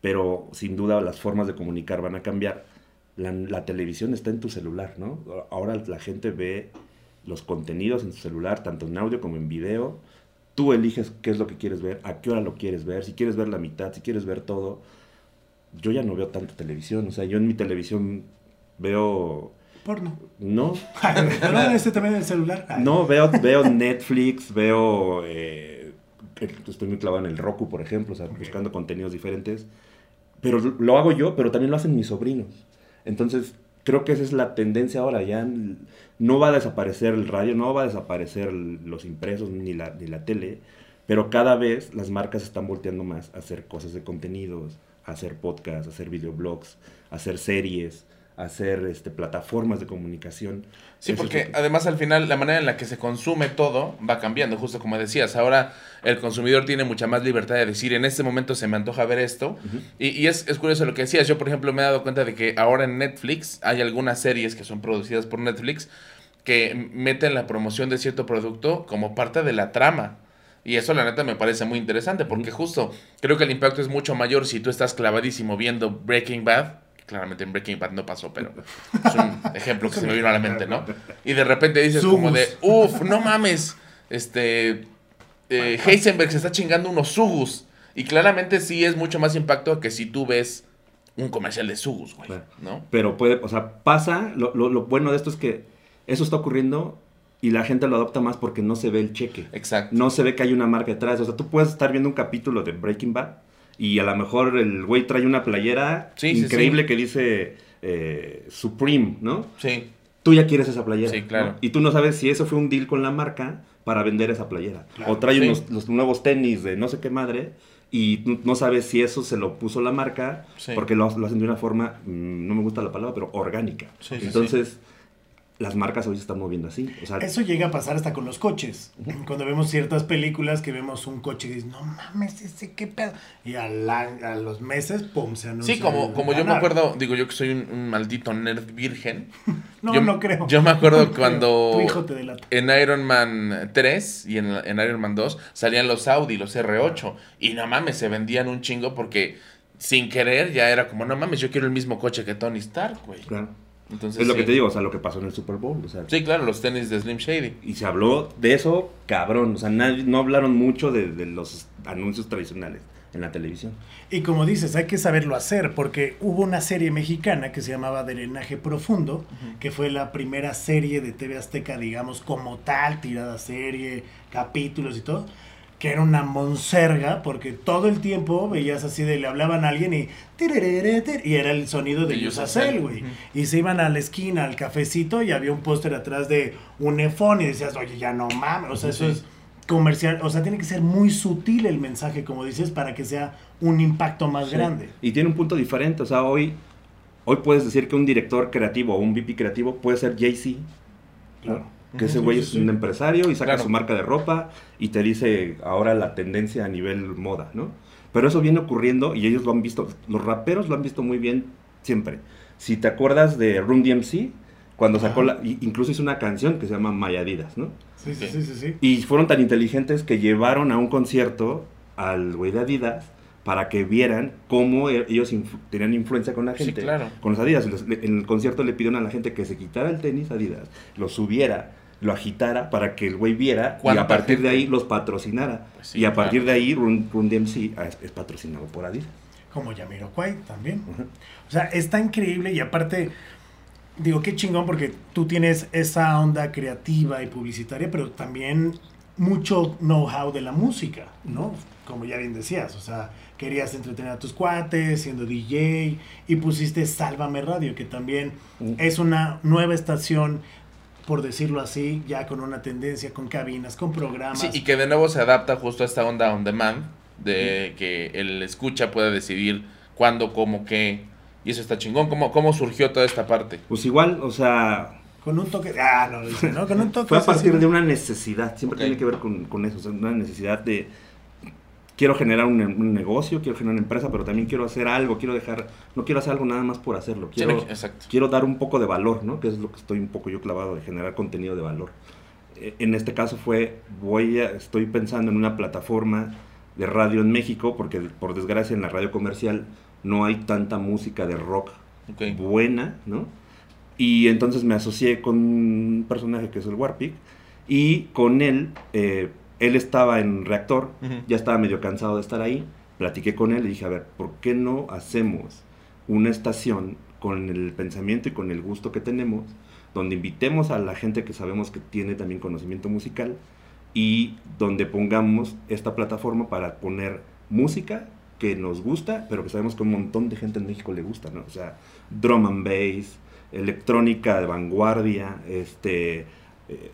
pero sin duda las formas de comunicar van a cambiar. La, la televisión está en tu celular, ¿no? Ahora la gente ve los contenidos en tu celular, tanto en audio como en video. Tú eliges qué es lo que quieres ver, a qué hora lo quieres ver, si quieres ver la mitad, si quieres ver todo. Yo ya no veo tanta televisión, o sea, yo en mi televisión veo... porno. No, <laughs> Pero este también en el celular. Ay. no, veo, veo Netflix, veo... eh, estoy muy clavado en el Roku, por ejemplo, o sea, buscando contenidos diferentes. Pero lo hago yo, pero también lo hacen mis sobrinos. Entonces, creo que esa es la tendencia ahora. Ya no va a desaparecer el radio, no va a desaparecer los impresos ni la, ni la tele, pero cada vez las marcas están volteando más a hacer cosas de contenidos, a hacer podcasts, a hacer videoblogs, a hacer series, hacer este, plataformas de comunicación. Sí, Eso porque que- además al final la manera en la que se consume todo va cambiando, justo como decías. Ahora el consumidor tiene mucha más libertad de decir, en este momento se me antoja ver esto. y, y es, es curioso lo que decías. Yo, por ejemplo, me he dado cuenta de que ahora en Netflix hay algunas series que son producidas por Netflix que meten la promoción de cierto producto como parte de la trama. Y eso la neta me parece muy interesante porque justo creo que el impacto es mucho mayor si tú estás clavadísimo viendo Breaking Bad. Claramente en Breaking Bad no pasó, pero es un <laughs> ejemplo que se me vino a la mente, ¿no? Y de repente dices como de, uff, no mames, este, eh, Heisenberg se está chingando unos Sugus. Y claramente sí es mucho más impacto que si tú ves un comercial de Sugus, güey, Claro. ¿no? Pero puede, o sea, pasa, lo, lo- lo bueno de esto es que eso está ocurriendo y la gente lo adopta más porque no se ve el cheque. Exacto. No se ve que hay una marca detrás. O sea, tú puedes estar viendo un capítulo de Breaking Bad y a lo mejor el güey trae una playera Sí, increíble sí. que dice eh, Supreme, ¿no? Sí, Tú ya quieres esa playera. Sí, claro. ¿no? Y tú no sabes si eso fue un deal con la marca para vender esa playera. Claro. o trae unos, los nuevos tenis de no sé qué madre y no sabes si eso se lo puso la marca porque lo, lo hacen de una forma, mm, no me gusta la palabra, pero orgánica. Sí, sí, Entonces, las marcas hoy se están moviendo así. O sea, Eso llega a pasar hasta con los coches. Cuando vemos ciertas películas que vemos un coche y dices, no mames, ese qué pedo. Y a, la- a los meses, pum, se anuncia. Sí, como, como yo me acuerdo, digo yo que soy un, un maldito nerd virgen. <laughs> No, yo, no creo. Yo me acuerdo No cuando Tu hijo te delata. en Iron Man 3 y en, en Iron Man 2 salían los Audi, los R8. Y no mames, se vendían un chingo porque sin querer ya era como, no mames, yo quiero el mismo coche que Tony Stark, güey. claro. Entonces, es lo que sí. te digo, o sea, lo que pasó en el Super Bowl. O sea, Sí, claro, los tenis de Slim Shady. Y se habló de eso, cabrón. O sea, nadie- no hablaron mucho de, de los anuncios tradicionales en la televisión. Y como dices, hay que saberlo hacer, porque hubo una serie mexicana que se llamaba Drenaje Profundo, que fue la primera serie de TV Azteca, digamos, como tal, tirada serie, capítulos y todo, que era una monserga, porque todo el tiempo veías así de le hablaban a alguien y y era el sonido de Yusacel, güey. Y se iban a la esquina, al cafecito, y había un póster atrás de un efón, y decías, oye, ya no mames, o sea, eso Sí. es comercial, o sea, tiene que ser muy sutil el mensaje, como dices, para que sea un impacto más Sí. grande. Y tiene un punto diferente. O sea, hoy, hoy puedes decir que un director creativo o un VP creativo puede ser Jay-Z. Claro. Que ese güey sí, es sí, un sí. empresario y saca Claro. su marca de ropa y te dice ahora la tendencia a nivel moda, ¿no? Pero eso viene ocurriendo y ellos lo han visto, los raperos lo han visto muy bien siempre. Si te acuerdas de Run DMC, cuando sacó Ajá. la, incluso hizo una canción que se llama Mayadidas, ¿no? Sí, sí, sí, sí, sí. Y fueron tan inteligentes que llevaron a un concierto al güey de Adidas para que vieran cómo e- ellos tenían influencia con la Sí, gente, claro. con los Adidas. En el concierto le pidieron a la gente que se quitara el tenis Adidas, lo subiera, lo agitara para que el güey viera y ¿Cuánta a partir de ahí los patrocinara. Pues sí, y a claro. partir de ahí Run, Run DMC es, es patrocinado por Adidas. Como Yamiroquai también. Ujú. O sea, está increíble y aparte, digo, qué chingón porque tú tienes esa onda creativa y publicitaria, pero también mucho know-how de la música, ¿no? Como ya bien decías, o sea, querías entretener a tus cuates siendo DJ y pusiste Sálvame Radio, que también Mm. es una nueva estación, por decirlo así, ya con una tendencia, con cabinas, con programas. Sí, y que de nuevo se adapta justo a esta onda on demand, de que el escucha pueda decidir cuándo, cómo, qué. Y eso está chingón. ¿Cómo, cómo surgió toda esta parte? Pues igual, o sea, Con un toque. Ah, no, dice, ¿no? Con un toque. Fue a partir de una necesidad, siempre tiene que ver con, con eso, o sea, una necesidad de quiero generar un, un negocio, quiero generar una empresa, pero también quiero hacer algo, quiero dejar, no quiero hacer algo nada más por hacerlo, quiero, exacto. quiero dar un poco de valor, ¿no? Que es lo que estoy un poco yo clavado de generar contenido de valor. Eh, En este caso fue, voy a, estoy pensando en una plataforma de radio en México, porque por desgracia en la radio comercial no hay tanta música de rock Ok. buena, ¿no? Y entonces me asocié con un personaje que es el Warpic y con él, eh, él estaba en reactor, ya estaba medio cansado de estar ahí, platiqué con él y dije, a ver, ¿por qué no hacemos una estación con el pensamiento y con el gusto que tenemos, donde invitemos a la gente que sabemos que tiene también conocimiento musical y donde pongamos esta plataforma para poner música que nos gusta, pero que sabemos que un montón de gente en México le gusta, ¿no? O sea, drum and bass, electrónica de vanguardia, este, eh,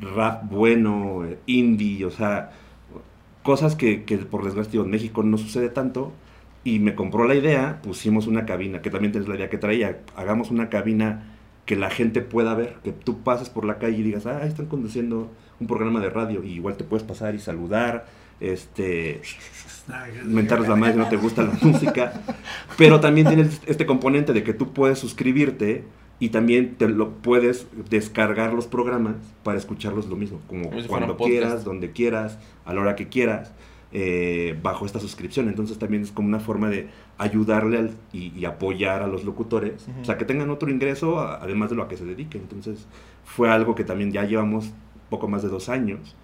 rap bueno, eh, indie, o sea, cosas que, que por desgracia en México no sucede tanto. Y me compró la idea, pusimos una cabina, que también tienes la idea que traía, hagamos una cabina que la gente pueda ver, que tú pases por la calle y digas, ah, ahí están conduciendo un programa de radio, y igual te puedes pasar y saludar, este, mentarles la madre si no te gusta la <laughs> música, pero también tienes este componente de que tú puedes suscribirte y también te lo puedes descargar los programas para escucharlos lo mismo, como Como si fuera cuando quieras, donde quieras, a la hora que quieras, eh, bajo esta suscripción. Entonces también es como una forma de ayudarle al- y, y apoyar a los locutores, Ujú. o sea, que tengan otro ingreso a- además de lo a que se dediquen. Entonces fue algo que también ya llevamos poco más de dos años.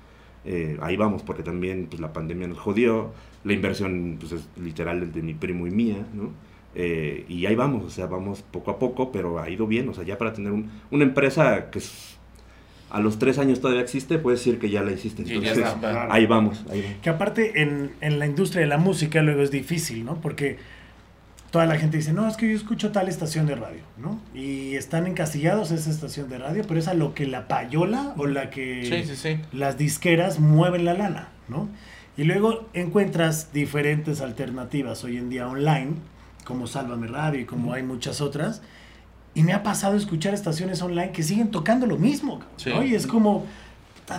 Eh, ahí vamos, porque también pues, la pandemia nos jodió, la inversión pues, es literal de mi primo y mía, ¿no? Eh, y ahí vamos, o sea, vamos poco a poco, pero ha ido bien, o sea, ya para tener un- una empresa que es- a los tres años todavía existe, puedes decir que ya la hiciste. Sí, ya Entonces, está, ahí vamos, ahí vamos. Que aparte en, en la industria de la música luego es difícil, ¿no? Porque toda la gente dice, no, es que yo escucho tal estación de radio, ¿no? Y están encasillados a esa estación de radio, pero es a lo que la payola o la que Sí, sí, sí. las disqueras mueven la lana, ¿no? Y luego encuentras diferentes alternativas hoy en día online, como Sálvame Radio y como hay muchas otras. Y me ha pasado escuchar estaciones online que siguen tocando lo mismo. Sí. ¿no? Y es como,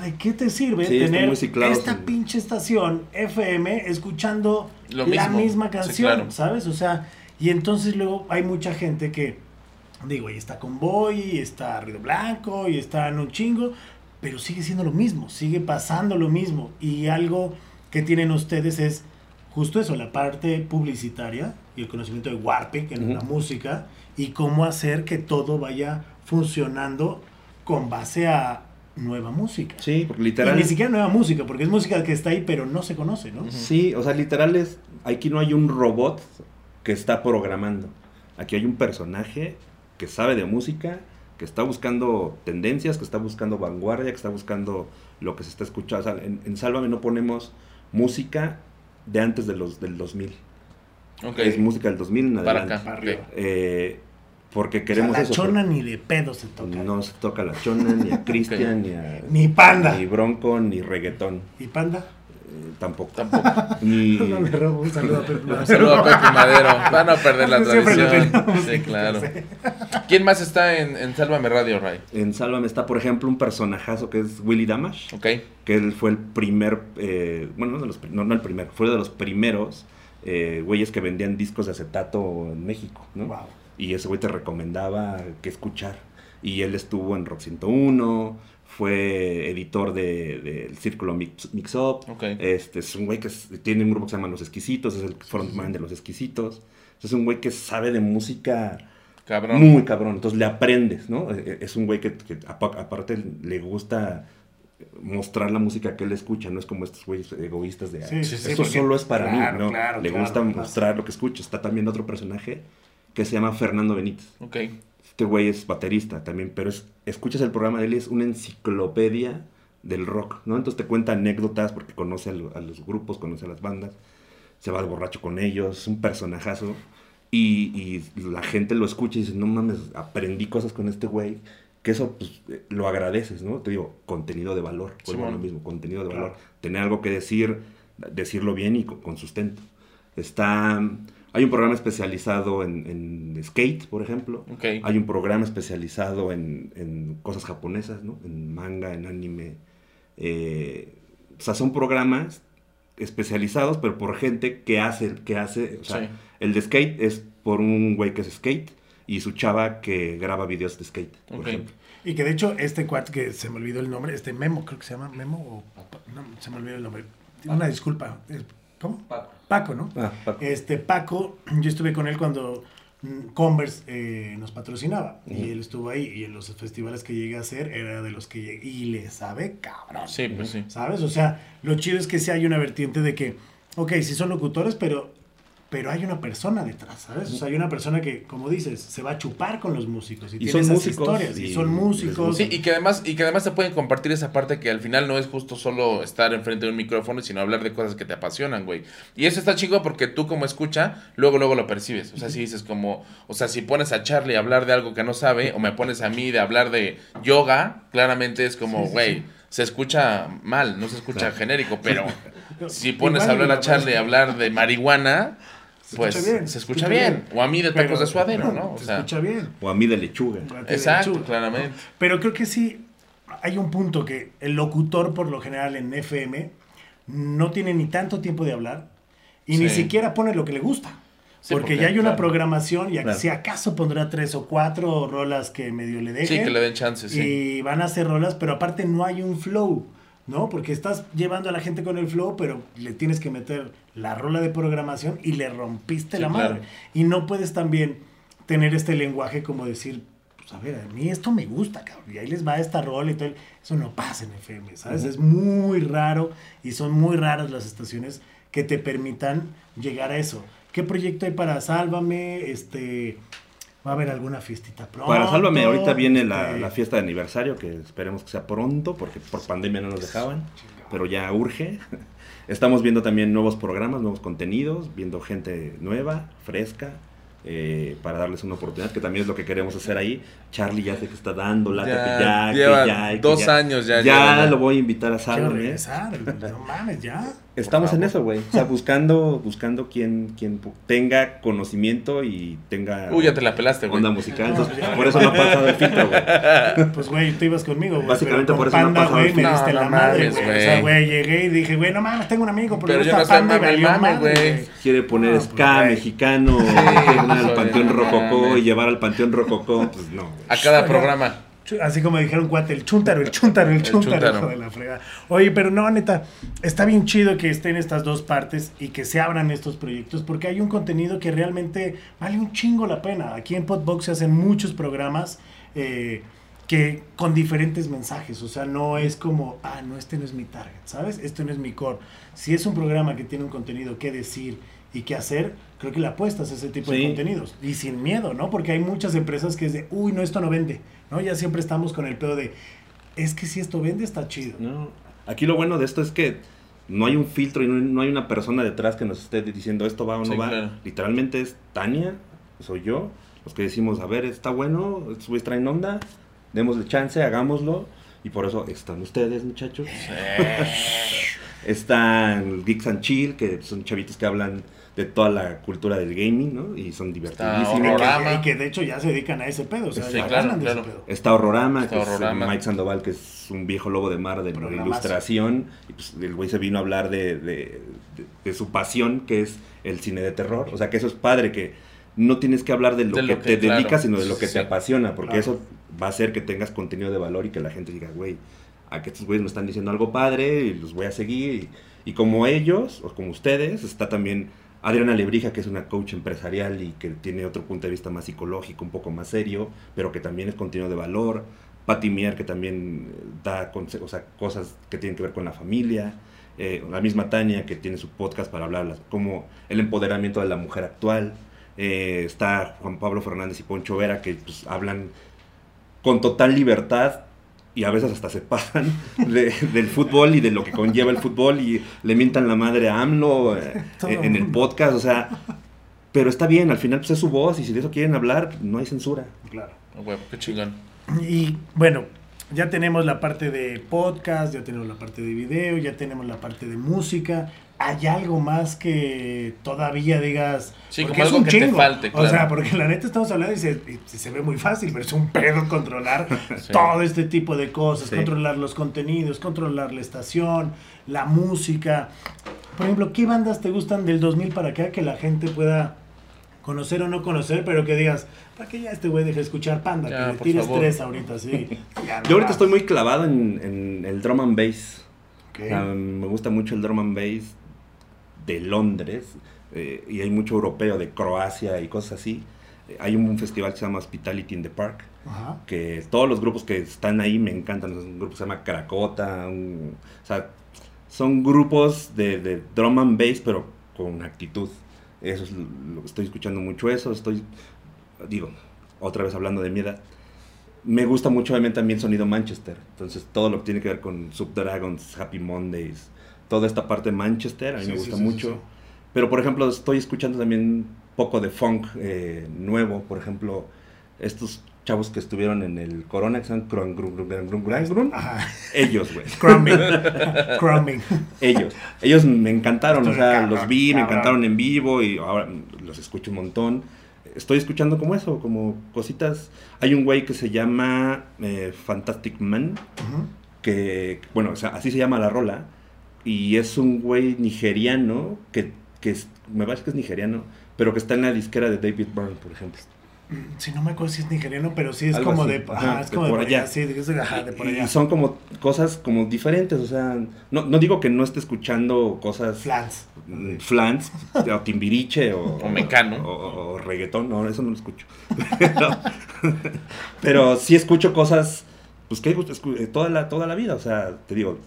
¿de qué te sirve Sí, tener muy ciclados esta en- pinche estación FM escuchando Lo la mismo. misma Sí, canción, claro. ¿sabes? O sea, y entonces luego hay mucha gente que, digo, y está Convoy, y está Ruido Blanco, y está en un chingo, pero sigue siendo lo mismo, sigue pasando lo mismo. Y algo que tienen ustedes es justo eso, la parte publicitaria y el conocimiento de Warpic en Ujú. la música y cómo hacer que todo vaya funcionando con base a nueva música. Sí, porque Y literal... ni siquiera nueva música, porque es música que está ahí, pero no se conoce, ¿no? Sí, o sea, literal es, aquí no hay un robot que está programando. Aquí hay un personaje que sabe de música, que está buscando tendencias, que está buscando vanguardia, que está buscando lo que se está escuchando. O sea, en, en Sálvame no ponemos música de antes de los, del 2000. Ok. Es música del 2000 en Para adelante. acá. Para arriba. Eh, porque O sea, queremos la eso. chona ni de pedo se toca. No se toca la chona, ni a <laughs> Cristian, ni a... Ni panda. Ni bronco, ni reggaetón. ¿Y panda? Tampoco. Tampoco. <laughs> Ni... No le robo un saludo a Pepe Madero. Saludo a Pepe Madero. Van a perder la <laughs> tradición. Sí, claro. ¿Quién más está en, en Sálvame Radio, Ray? En Sálvame está, por ejemplo, un personajazo que es Willy Damash. Ok. que él fue el primer, eh, bueno, no, de los, no, no el primero, fue de los primeros eh, güeyes que vendían discos de acetato en México, ¿no? Wow. Y ese güey te recomendaba qué escuchar. Y él estuvo en Rock 101, fue editor del de, del Círculo Mix, Mix Up. Ok. Este, es un güey que es- tiene un grupo que se llama Los Exquisitos, es el frontman de Los Exquisitos. Es un güey que sabe de música Cabrón. muy cabrón, entonces le aprendes, ¿no? Eh, Es un güey que, que apa- aparte le gusta mostrar la música que él escucha, no es como estos güeyes egoístas de, Sí, sí, porque- solo es para claro, mí, ¿no? claro, le claro, gusta claro. mostrar lo que escucha. Está también otro personaje que se llama Fernando Benítez. Ok. Este güey es baterista también, pero es, escuchas el programa de él y es una enciclopedia del rock, ¿no? Entonces te cuenta anécdotas porque conoce a, a los grupos, conoce a las bandas, se va al borracho con ellos, es un personajazo. Y, y la gente lo escucha y dice, no mames, aprendí cosas con este güey, que eso pues, lo agradeces, ¿no? Te digo, contenido de valor, vuelvo a lo mismo, contenido de Claro. valor. Tener algo que decir, decirlo bien y con, con sustento. Está, hay un programa especializado en, en skate, por ejemplo. Ok. Hay un programa especializado en, en cosas japonesas, ¿no? En manga, en anime. Eh, o sea, son programas especializados, pero por gente que hace, que hace, o sea, Sí. el de skate es por un güey que es skate y su chava que graba videos de skate, por Ok. ejemplo. Y que de hecho, este cuate que se me olvidó el nombre, este Memo, creo que se llama Memo o. No, se me olvidó el nombre. Una disculpa. ¿Cómo? Paco. Paco, ¿no? Ah, Paco. Este Paco, yo estuve con él cuando mm, Converse eh, nos patrocinaba y él estuvo ahí y en los festivales que llegué a hacer era de los que llegué y le sabe cabrón. Sí, pues sí. ¿Sabes? O sea, lo chido es que sí hay una vertiente de que, ok, sí son locutores, pero, pero hay una persona detrás, ¿sabes? O sea, hay una persona que, como dices, se va a chupar con los músicos y, Y tiene son esas músicos historias y, y son músicos. Sí, y que además, y que además te pueden compartir esa parte que al final no es justo solo estar enfrente de un micrófono, sino hablar de cosas que te apasionan, güey. Y eso está chico porque tú como escucha, luego, luego lo percibes. O sea, si dices como, o sea, si pones a Charlie a hablar de algo que no sabe, o me pones a mí de hablar de yoga, claramente es como, Sí, sí, güey, sí. se escucha mal, no se escucha Claro. genérico, pero <laughs> si pones a hablar a Charlie a hablar de marihuana, Se pues escucha bien, se escucha bien. O a mí de tacos Pero- de suadero, ¿no? O Se sea, escucha bien. O a mí de lechuga. exacto, claramente. Pero creo que sí hay un punto que el locutor por lo general en FM no tiene ni tanto tiempo de hablar y ni siquiera pone lo que le gusta. Sí, porque, porque, ya hay una claro. programación y Claro. si acaso pondrá tres o cuatro rolas que medio le dejen. Sí, que le den chance, sí. Y van a hacer rolas, pero aparte no hay un flow, ¿no? Porque estás llevando a la gente con el flow, pero le tienes que meter la rola de programación y le rompiste Sí, la madre. claro. Y no puedes también tener este lenguaje como decir, pues a ver, a mí esto me gusta, cabrón. Y ahí les va esta rola y todo. Eso no pasa en FM, ¿sabes? Es muy raro y son muy raras las estaciones que te permitan llegar a eso. ¿Qué proyecto hay para Sálvame? Este, ¿Va a haber alguna fiestita pronto? Para Sálvame, ahorita viene la, Este, la fiesta de aniversario, que esperemos que sea pronto, porque por pandemia no nos dejaban, pero ya urge. <laughs> Estamos viendo también nuevos programas, nuevos contenidos, viendo gente nueva, fresca, eh, para darles una oportunidad, que también es lo que queremos hacer ahí. Charlie ya sé que está dando lata, Ya, que ya, que lleva ya, que dos ya. años ya Ya lo voy a invitar a Sálvame. regresar, no mames, ya. Estamos en eso, güey. O sea, buscando, buscando quien, quien tenga conocimiento y tenga Uy, ya te la pelaste, güey. onda musical. No, Entonces, por eso no ha pasado el filtro, güey. <laughs> Pues, güey, tú ibas conmigo, güey. Básicamente por eso no Panda, pasaba güey, el me fin. diste No, la no madre, güey. O sea, güey. llegué y dije, güey, no mames, tengo un amigo, pero, Pero yo no estoy Panda valió güey. Quiere poner No, pues, ska güey. mexicano, Sí, al pues, Panteón no Rococó y llevar al Panteón Rococó, pues no. A cada programa. Así como dijeron cuate, el chuntaro, el chuntaro, el El chuntaro, hijo de la fregada. Oye, pero no, neta, está bien chido que estén estas dos partes y que se abran estos proyectos porque hay un contenido que realmente vale un chingo la pena. Aquí en Podbox se hacen muchos programas eh, que con diferentes mensajes, o sea, no es como, ah, no, este no es mi target, ¿sabes? Este no es mi core. Si es un programa que tiene un contenido que decir y que hacer, creo que le apuestas a ese tipo de contenidos. Y sin miedo, ¿no? Porque hay muchas empresas que es de, uy, no, esto no vende, ¿no? Ya siempre estamos con el pedo de, es que si esto vende, está chido. No. Aquí lo bueno de esto es que no hay un filtro y no, no hay una persona detrás que nos esté diciendo esto va o no Sí, va. claro. Literalmente es Tania, soy yo, los que decimos, a ver, está bueno, estos traen onda, démosle chance, hagámoslo. Y por eso están ustedes, muchachos. <laughs> Están Geeks and Chill, que son chavitos que hablan de toda la cultura del gaming, ¿no? Y son divertidísimos. Horrorama. que, y que de hecho ya se dedican a ese pedo, o sea, Sí, ya claro, ganan de ese claro. pedo. Está Horrorama, Está que es Horrorama. Mike Sandoval, que es un viejo lobo de mar de, ilustración. Y pues el güey se vino a hablar de, de- de- de su pasión, que es el cine de terror. O sea, que eso es padre, que no tienes que hablar de lo, De que, lo que- te claro. dedicas, sino de lo que Sí. te apasiona, porque Claro. eso va a hacer que tengas contenido de valor y que la gente diga, güey, a que estos güeyes me están diciendo algo padre y los voy a seguir. Y, y como ellos, o como ustedes, está también Adriana Lebrija, que es una coach empresarial y que tiene otro punto de vista más psicológico, un poco más serio, pero que también es contenido de valor. Patti Mier, que también eh, da cosas que tienen que ver con la familia. Eh, la misma Tania, que tiene su podcast para hablar como el empoderamiento de la mujer actual. Eh, está Juan Pablo Fernández y Poncho Vera, que pues, hablan con total libertad y a veces hasta se pasan <laughs> de- del fútbol y de lo que conlleva el fútbol y le mientan la madre a AMLO eh, en, el podcast, o sea, pero está bien, al final pues es su voz y si de eso quieren hablar, no hay censura. Claro. Güey, qué chingón. Y bueno, ya tenemos la parte de podcast, ya tenemos la parte de video, ya tenemos la parte de música. ¿Hay algo más que todavía digas? Sí, Porque como es algo un que te chingo. falte, O claro. sea, porque la neta estamos hablando y se, y se ve muy fácil, pero es un pedo controlar <laughs> Sí. todo este tipo de cosas, Sí. controlar los contenidos, controlar la estación, la música. Por ejemplo, ¿qué bandas te gustan del 2000 para acá que la gente pueda conocer o no conocer, pero que digas, ¿para qué ya este güey deja de escuchar Panda? Ya, que le tires favor. tres ahorita, sí. <laughs> Ya, no Yo ahorita estoy muy clavado en, en el drum and bass. O me gusta mucho el drum and bass de Londres eh, y hay mucho europeo de Croacia y cosas así. Eh, hay un festival que se llama Hospitality in the Park, Ajá. que todos los grupos que están ahí me encantan. Es un grupo que se llama Caracota, un- o sea, son grupos de, de drum and bass, pero con actitud. Eso es lo que estoy escuchando mucho eso. Estoy, digo, otra vez hablando de mi edad. Me gusta mucho obviamente también sonido Manchester. Entonces todo lo que tiene que ver con Subdragons, Happy Mondays, toda esta parte de Manchester, a mí Sí, me gusta sí, sí, mucho. Pero por ejemplo, estoy escuchando también poco de funk eh, nuevo. Por ejemplo, estos chavos que estuvieron en el Corona, que son Grun- Grun- ellos, güey. Crumbing. <laughs> Crumbing. Ellos. Ellos me encantaron, o sea, Cabrón, los vi, me encantaron en vivo y ahora los escucho un montón. Estoy escuchando como eso, como cositas. Hay un güey que se llama eh, Fantastic Man, que, bueno, o sea, así se llama la rola, y es un güey nigeriano, que, que es- me parece que es nigeriano, pero que está en la disquera de David Byrne, por ejemplo. Sí, no me acuerdo si es nigeriano, pero sí es Algo como así, de, ajá, ajá, es de como de por por allá, allá. sí, de, es de- ajá, de por Y- allá. Y son como cosas como diferentes, o sea, no, no digo que no esté escuchando cosas flans. mm, flans, o timbiriche, o, <laughs> O mecano. o, o- o reggaetón, no, eso no lo escucho. pero, <laughs> pero sí escucho cosas, pues que eh, toda la, toda la vida, o sea, te digo,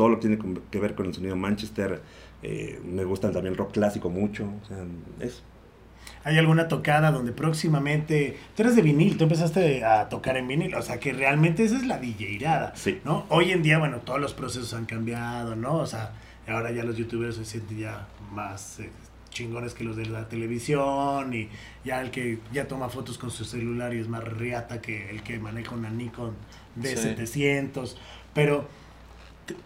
todo lo que tiene que ver con el sonido Manchester, eh, me gusta también el rock clásico mucho, o sea, eso. ¿Hay alguna tocada donde próximamente, tú eres de vinil, tú empezaste a tocar en vinil, o sea que realmente esa es la DJirada, Sí. ¿no? Hoy en día, bueno, todos los procesos han cambiado, ¿no? O sea, ahora ya los youtubers se sienten ya más eh, chingones que los de la televisión y ya el que ya toma fotos con su celular y es más riata que el que maneja una Nikon D700, pero ¿te-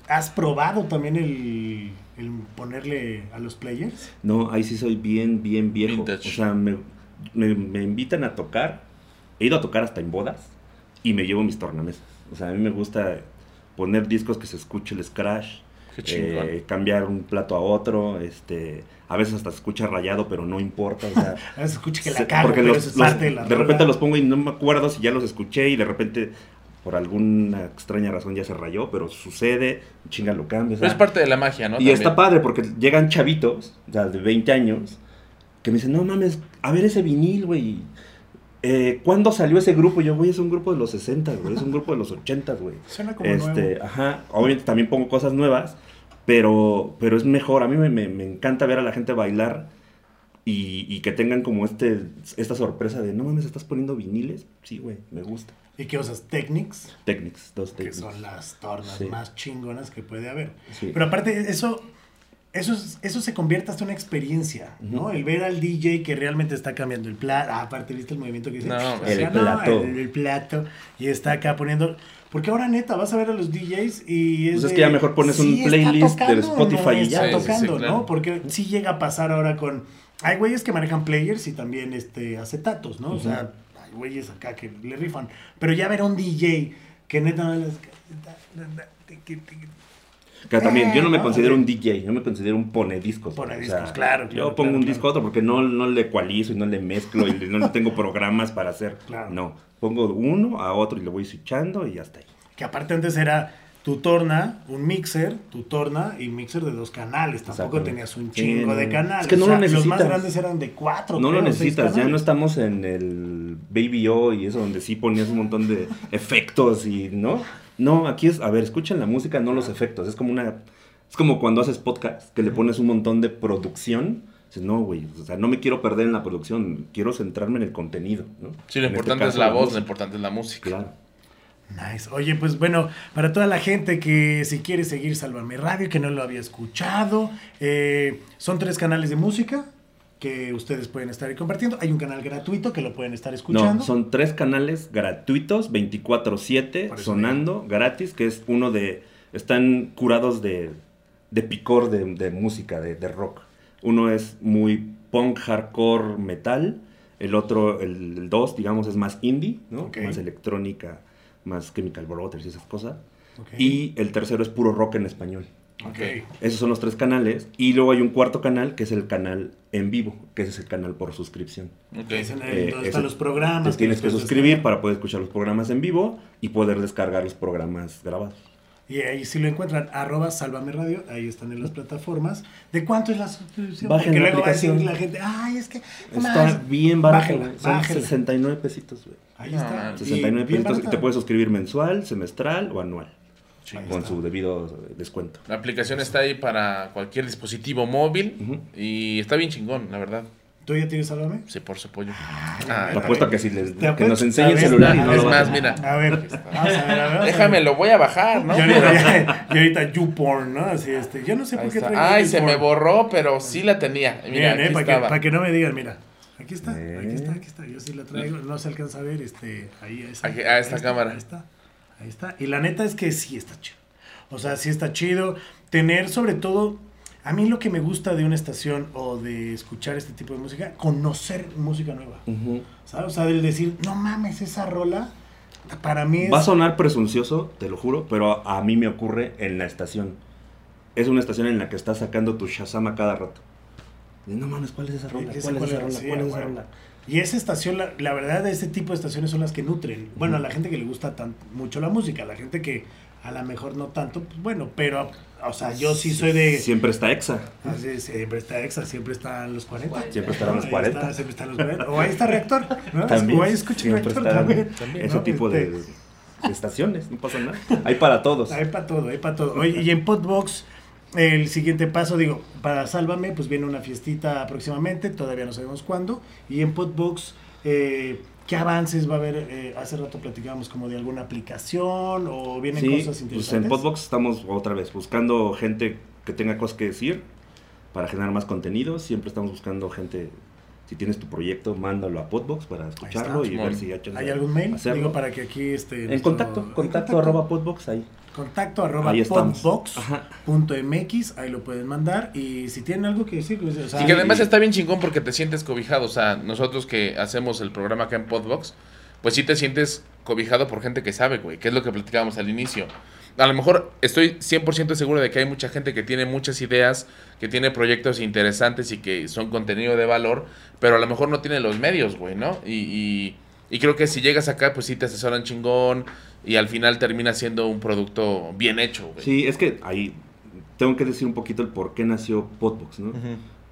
¿has probado también el, el ponerle a los players? No, ahí sí soy bien, bien viejo. Vintage. O sea, me, me- me invitan a tocar. He ido a tocar hasta en bodas y me llevo mis tornamesas. O sea, a mí me gusta poner discos que se escuche el scratch. Eh, cambiar un plato a otro. Este, a veces hasta se escucha rayado, pero no importa. O sea, <laughs> A veces escucha que se- la cago, porque pero los- los- de la de repente los pongo y no me acuerdo si ya los escuché y de repente por alguna extraña razón ya se rayó, pero sucede, chinga lo cambio. o Pero es parte de la magia, ¿no? y También. está padre porque llegan chavitos, o sea, de 20 años, que me dicen, no mames, a ver ese vinil, güey. Eh, ¿Cuándo salió ese grupo? Yo, güey, es un grupo de los 60, güey, es un grupo de los 80, güey. <laughs> Suena como Este, nuevo. ajá, obviamente también pongo cosas nuevas, pero, pero es mejor. A mí me, me- me encanta ver a la gente bailar y, y que tengan como este, esta sorpresa de, no mames, ¿estás poniendo viniles? Sí, güey, me gusta. ¿Y qué usas? Technics, Technics, dos que Technics. son las tornas Sí. más chingonas que puede haber. Sí. Pero aparte, eso, eso, es- eso se convierte hasta en una experiencia, ¿no? Ujú. El ver al DJ que realmente está cambiando el plato. Ah, aparte, ¿viste el movimiento que dice? No, O el sea, plato. el, el plato. Y está acá poniendo... Porque ahora neta, vas a ver a los DJs y es Pues es de, que ya mejor pones un está playlist de tocando, Spotify no y ya. Está Sí, sí, sí, tocando, claro. ¿no? Porque sí llega a pasar ahora con... Hay güeyes que manejan players y también este, acetatos, ¿no? O sea, güeyes acá que le rifan. Pero ya ver a un DJ que neta no les... Que también, yo no me Ah, considero un DJ, yo me considero un pone discos. Pone o discos, claro, claro, Yo pongo claro, un claro. disco a otro porque no, no le ecualizo y no le mezclo y no le tengo programas para hacer. Claro. No, pongo uno a otro y le voy switchando y ya está ahí. Que aparte antes era tu torna, un mixer, tu torna y mixer de dos canales. Tampoco tenías un chingo de canales. Es que no O sea, lo Los más necesitas. grandes eran de cuatro. No lo creo, necesitas, ya no estamos en el Baby O y eso donde sí ponías un montón de <laughs> efectos y no. No, aquí es, a ver, escuchen la música, no los efectos. Es como una es como cuando haces podcast que le pones un montón de producción. Dices, no, güey, o sea, no me quiero perder en la producción, quiero centrarme en el contenido, ¿no? Sí, lo En este importante es la voz, lo importante es la música. Claro. Nice. Oye, pues bueno, para toda la gente que si quiere seguir Sálvame Radio, que no lo había escuchado, eh, son tres canales de música que ustedes pueden estar compartiendo. Hay un canal gratuito que lo pueden estar escuchando. No, son tres canales gratuitos, 24/7, Por eso sonando, gratis, que es uno de... Están curados de, de picor de, de música, de, de rock. Uno es muy punk, hardcore, metal. El otro, el el dos, digamos, es más indie, ¿no? Ok. Más electrónica, más Chemical Brothers y esas cosas. Ok. Y el tercero es puro rock en español. Ok. Esos son los tres canales. Y luego hay un cuarto canal que es el canal en vivo, que ese es el canal por suscripción. Ok. Es el- Eh, donde están los programas. Te tienes que suscribir para poder escuchar los programas en vivo y poder descargar los programas grabados. Y ahí si lo encuentran, arroba Sálvame Radio, ahí están en las plataformas. ¿De cuánto es la suscripción? Bajen Porque la luego va a decir aplicación. la gente, ay, es que... Está más". bien güey. Son bájenla. 69 pesitos, güey. Ahí No, está. man, Y 69 bien pesitos y te puedes suscribir mensual, semestral o anual. Sí, con está. su debido descuento. La aplicación está ahí para cualquier dispositivo móvil y está bien chingón, la verdad. ¿Tú ya tienes Sálvame? Sí, por su pollo. Te Ah, Te apuesto que si les que nos enseñe el ver, celular y no es lo vas a más, mira. A ver, a ver, a ver, vamos a ver. Déjame, lo voy a bajar, ¿no? Y ahorita, y ahorita YouPorn, ¿no? Así, este, yo no sé Ahí por qué Ay, se me borró, pero sí la tenía. Mira, Miren, eh, para que, para que no me digan, mira. Aquí está, Eh. aquí está, aquí está. Yo sí la traigo. No se alcanza a ver, este, ahí a esa- Aquí- a esta ahí está, cámara. Ahí está, ahí está. Y la neta es que sí está chido. O sea, sí está chido. Tener sobre todo, a mí lo que me gusta de una estación o de escuchar este tipo de música, conocer música nueva. ¿Sabes? O sea, del decir, no mames, esa rola, para mí es... Va a sonar presuncioso, te lo juro, pero a mí me ocurre en la estación. Es una estación en la que estás sacando tu Shazam a cada rato. Y, no mames, ¿cuál es esa rola? ¿Qué ¿Cuál es esa rola? Sí, ¿Cuál es esa rola? Y esa estación, la, la verdad, este tipo de estaciones son las que nutren. Bueno, a la gente que le gusta tan, mucho la música, a la gente que a lo mejor no tanto, pues bueno, pero, o sea, yo sí soy de... Siempre está Exa. Así es, siempre está EXA, siempre están los 40. Siempre estarán los Ahí 40. está, siempre están los 40. O ahí está Reactor, ¿no? <laughs> También. O ahí escucha Reactor están también. Ese ¿no? tipo de, Este, de estaciones, no pasa nada. <laughs> Hay para todos. Hay para todo, hay para todo. Oye, y en Podbox, el siguiente paso, digo, para Sálvame, pues viene una fiestita próximamente, todavía no sabemos cuándo. Y en Podbox, eh, ¿qué avances va a haber? Eh, hace rato platicábamos como de alguna aplicación o vienen Sí, cosas pues interesantes. en Podbox estamos otra vez buscando gente que tenga cosas que decir para generar más contenido. Siempre estamos buscando gente. Si tienes tu proyecto, mándalo a Podbox para escucharlo y ver si ¿Hay a- algún mail? hacerlo. Digo, para que aquí este... En nuestro- contacto, en contacto arroba Podbox ahí. Contacto arroba Ahí podbox.mx, ahí lo pueden mandar. Y si tienen algo que decir, pues, o sea, Y que además y- está bien chingón porque te sientes cobijado. O sea, nosotros que hacemos el programa acá en Podbox, pues sí te sientes cobijado por gente que sabe, güey, que es lo que platicábamos al inicio. A lo mejor estoy 100% seguro de que hay mucha gente que tiene muchas ideas, que tiene proyectos interesantes y que son contenido de valor, pero a lo mejor no tiene los medios, güey, ¿no? Y, y, y creo que si llegas acá, pues sí te asesoran chingón y al final termina siendo un producto bien hecho, güey. Sí, es que ahí tengo que decir un poquito el por qué nació Podbox, ¿no?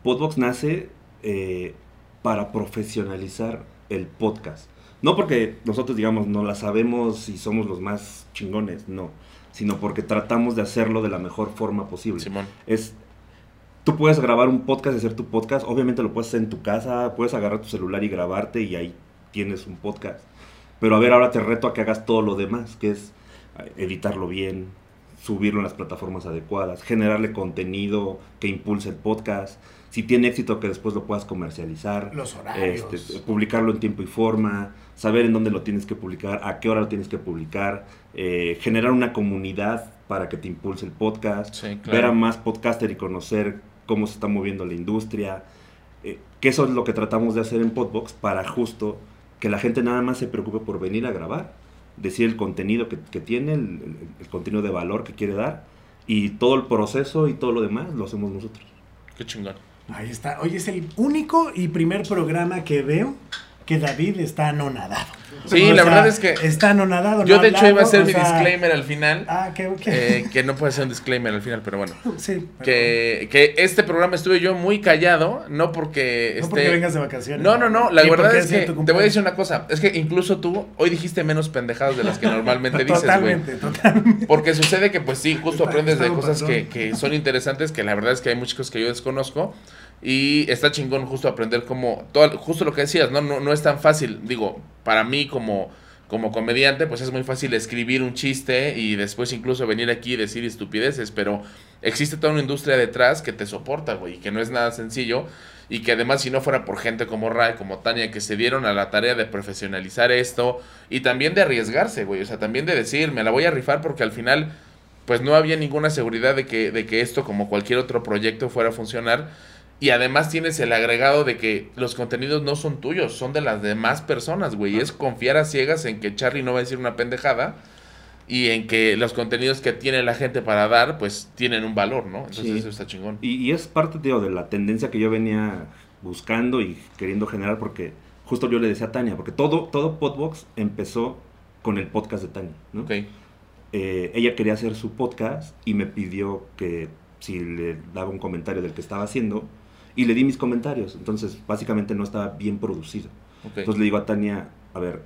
Podbox nace eh, para profesionalizar el podcast. No porque nosotros, digamos, no la sabemos y somos los más chingones, no. Sino porque tratamos de hacerlo de la mejor forma posible. Simón. Es, tú puedes grabar un podcast, hacer tu podcast. Obviamente lo puedes hacer en tu casa, puedes agarrar tu celular y grabarte y ahí tienes un podcast. Pero a ver, ahora te reto a que hagas todo lo demás, que es eh, editarlo bien, subirlo en las plataformas adecuadas, generarle contenido que impulse el podcast. Si tiene éxito, que después lo puedas comercializar. Los horarios. Este, publicarlo en tiempo y forma, saber en dónde lo tienes que publicar, a qué hora lo tienes que publicar, eh, generar una comunidad para que te impulse el podcast, Sí, claro. ver a más podcaster y conocer cómo se está moviendo la industria, eh, que eso es lo que tratamos de hacer en Podbox para justo que la gente nada más se preocupe por venir a grabar, decir el contenido que, que tiene, el, el- el contenido de valor que quiere dar, y todo el proceso y todo lo demás lo hacemos nosotros. Qué chingón. Ahí está. Hoy es el único y primer programa que veo que David está anonadado. Sí, O la sea, verdad es que Está anonadado. Yo no de hecho iba a hacer mi sea, disclaimer al final. Ah, ¿qué? qué? eh, que no puede ser un disclaimer al final, pero bueno. <laughs> sí. pero- Que, que este programa estuve yo muy callado, no porque No esté... porque vengas de vacaciones. No, no, no, la verdad es que te voy a decir una cosa, es que incluso tú hoy dijiste menos pendejadas de las que normalmente <laughs> dices, güey. Totalmente, totalmente. Porque sucede que pues sí, justo aprendes de cosas que, son interesantes, que la verdad es que hay muchas cosas que yo desconozco. Y está chingón justo aprender como, todo, justo lo que decías, ¿no? No, no es tan fácil, digo, para mí como, como comediante, pues es muy fácil escribir un chiste y después incluso venir aquí y decir estupideces, pero existe toda una industria detrás que te soporta, güey, y que no es nada sencillo. Y que además si no fuera por gente como Ray, como Tania, que se dieron a la tarea de profesionalizar esto y también de arriesgarse, güey, o sea, también de decir, me la voy a rifar porque al final pues no había ninguna seguridad de que, de que esto, como cualquier otro proyecto, fuera a funcionar. Y además tienes el agregado de que los contenidos no son tuyos, son de las demás personas, güey. Y es confiar a ciegas en que Charlie no va a decir una pendejada y en que los contenidos que tiene la gente para dar, pues tienen un valor, ¿no? Entonces Sí. eso está chingón. Y, y es parte, tío, de la tendencia que yo venía buscando y queriendo generar, porque justo yo le decía a Tania, porque todo, todo Podbox empezó con el podcast de Tania, ¿no? Ok. Eh, ella quería hacer su podcast y me pidió que si le daba un comentario del que estaba haciendo, y le di mis comentarios, entonces básicamente no estaba bien producido. ok. Entonces le digo a Tania, a ver,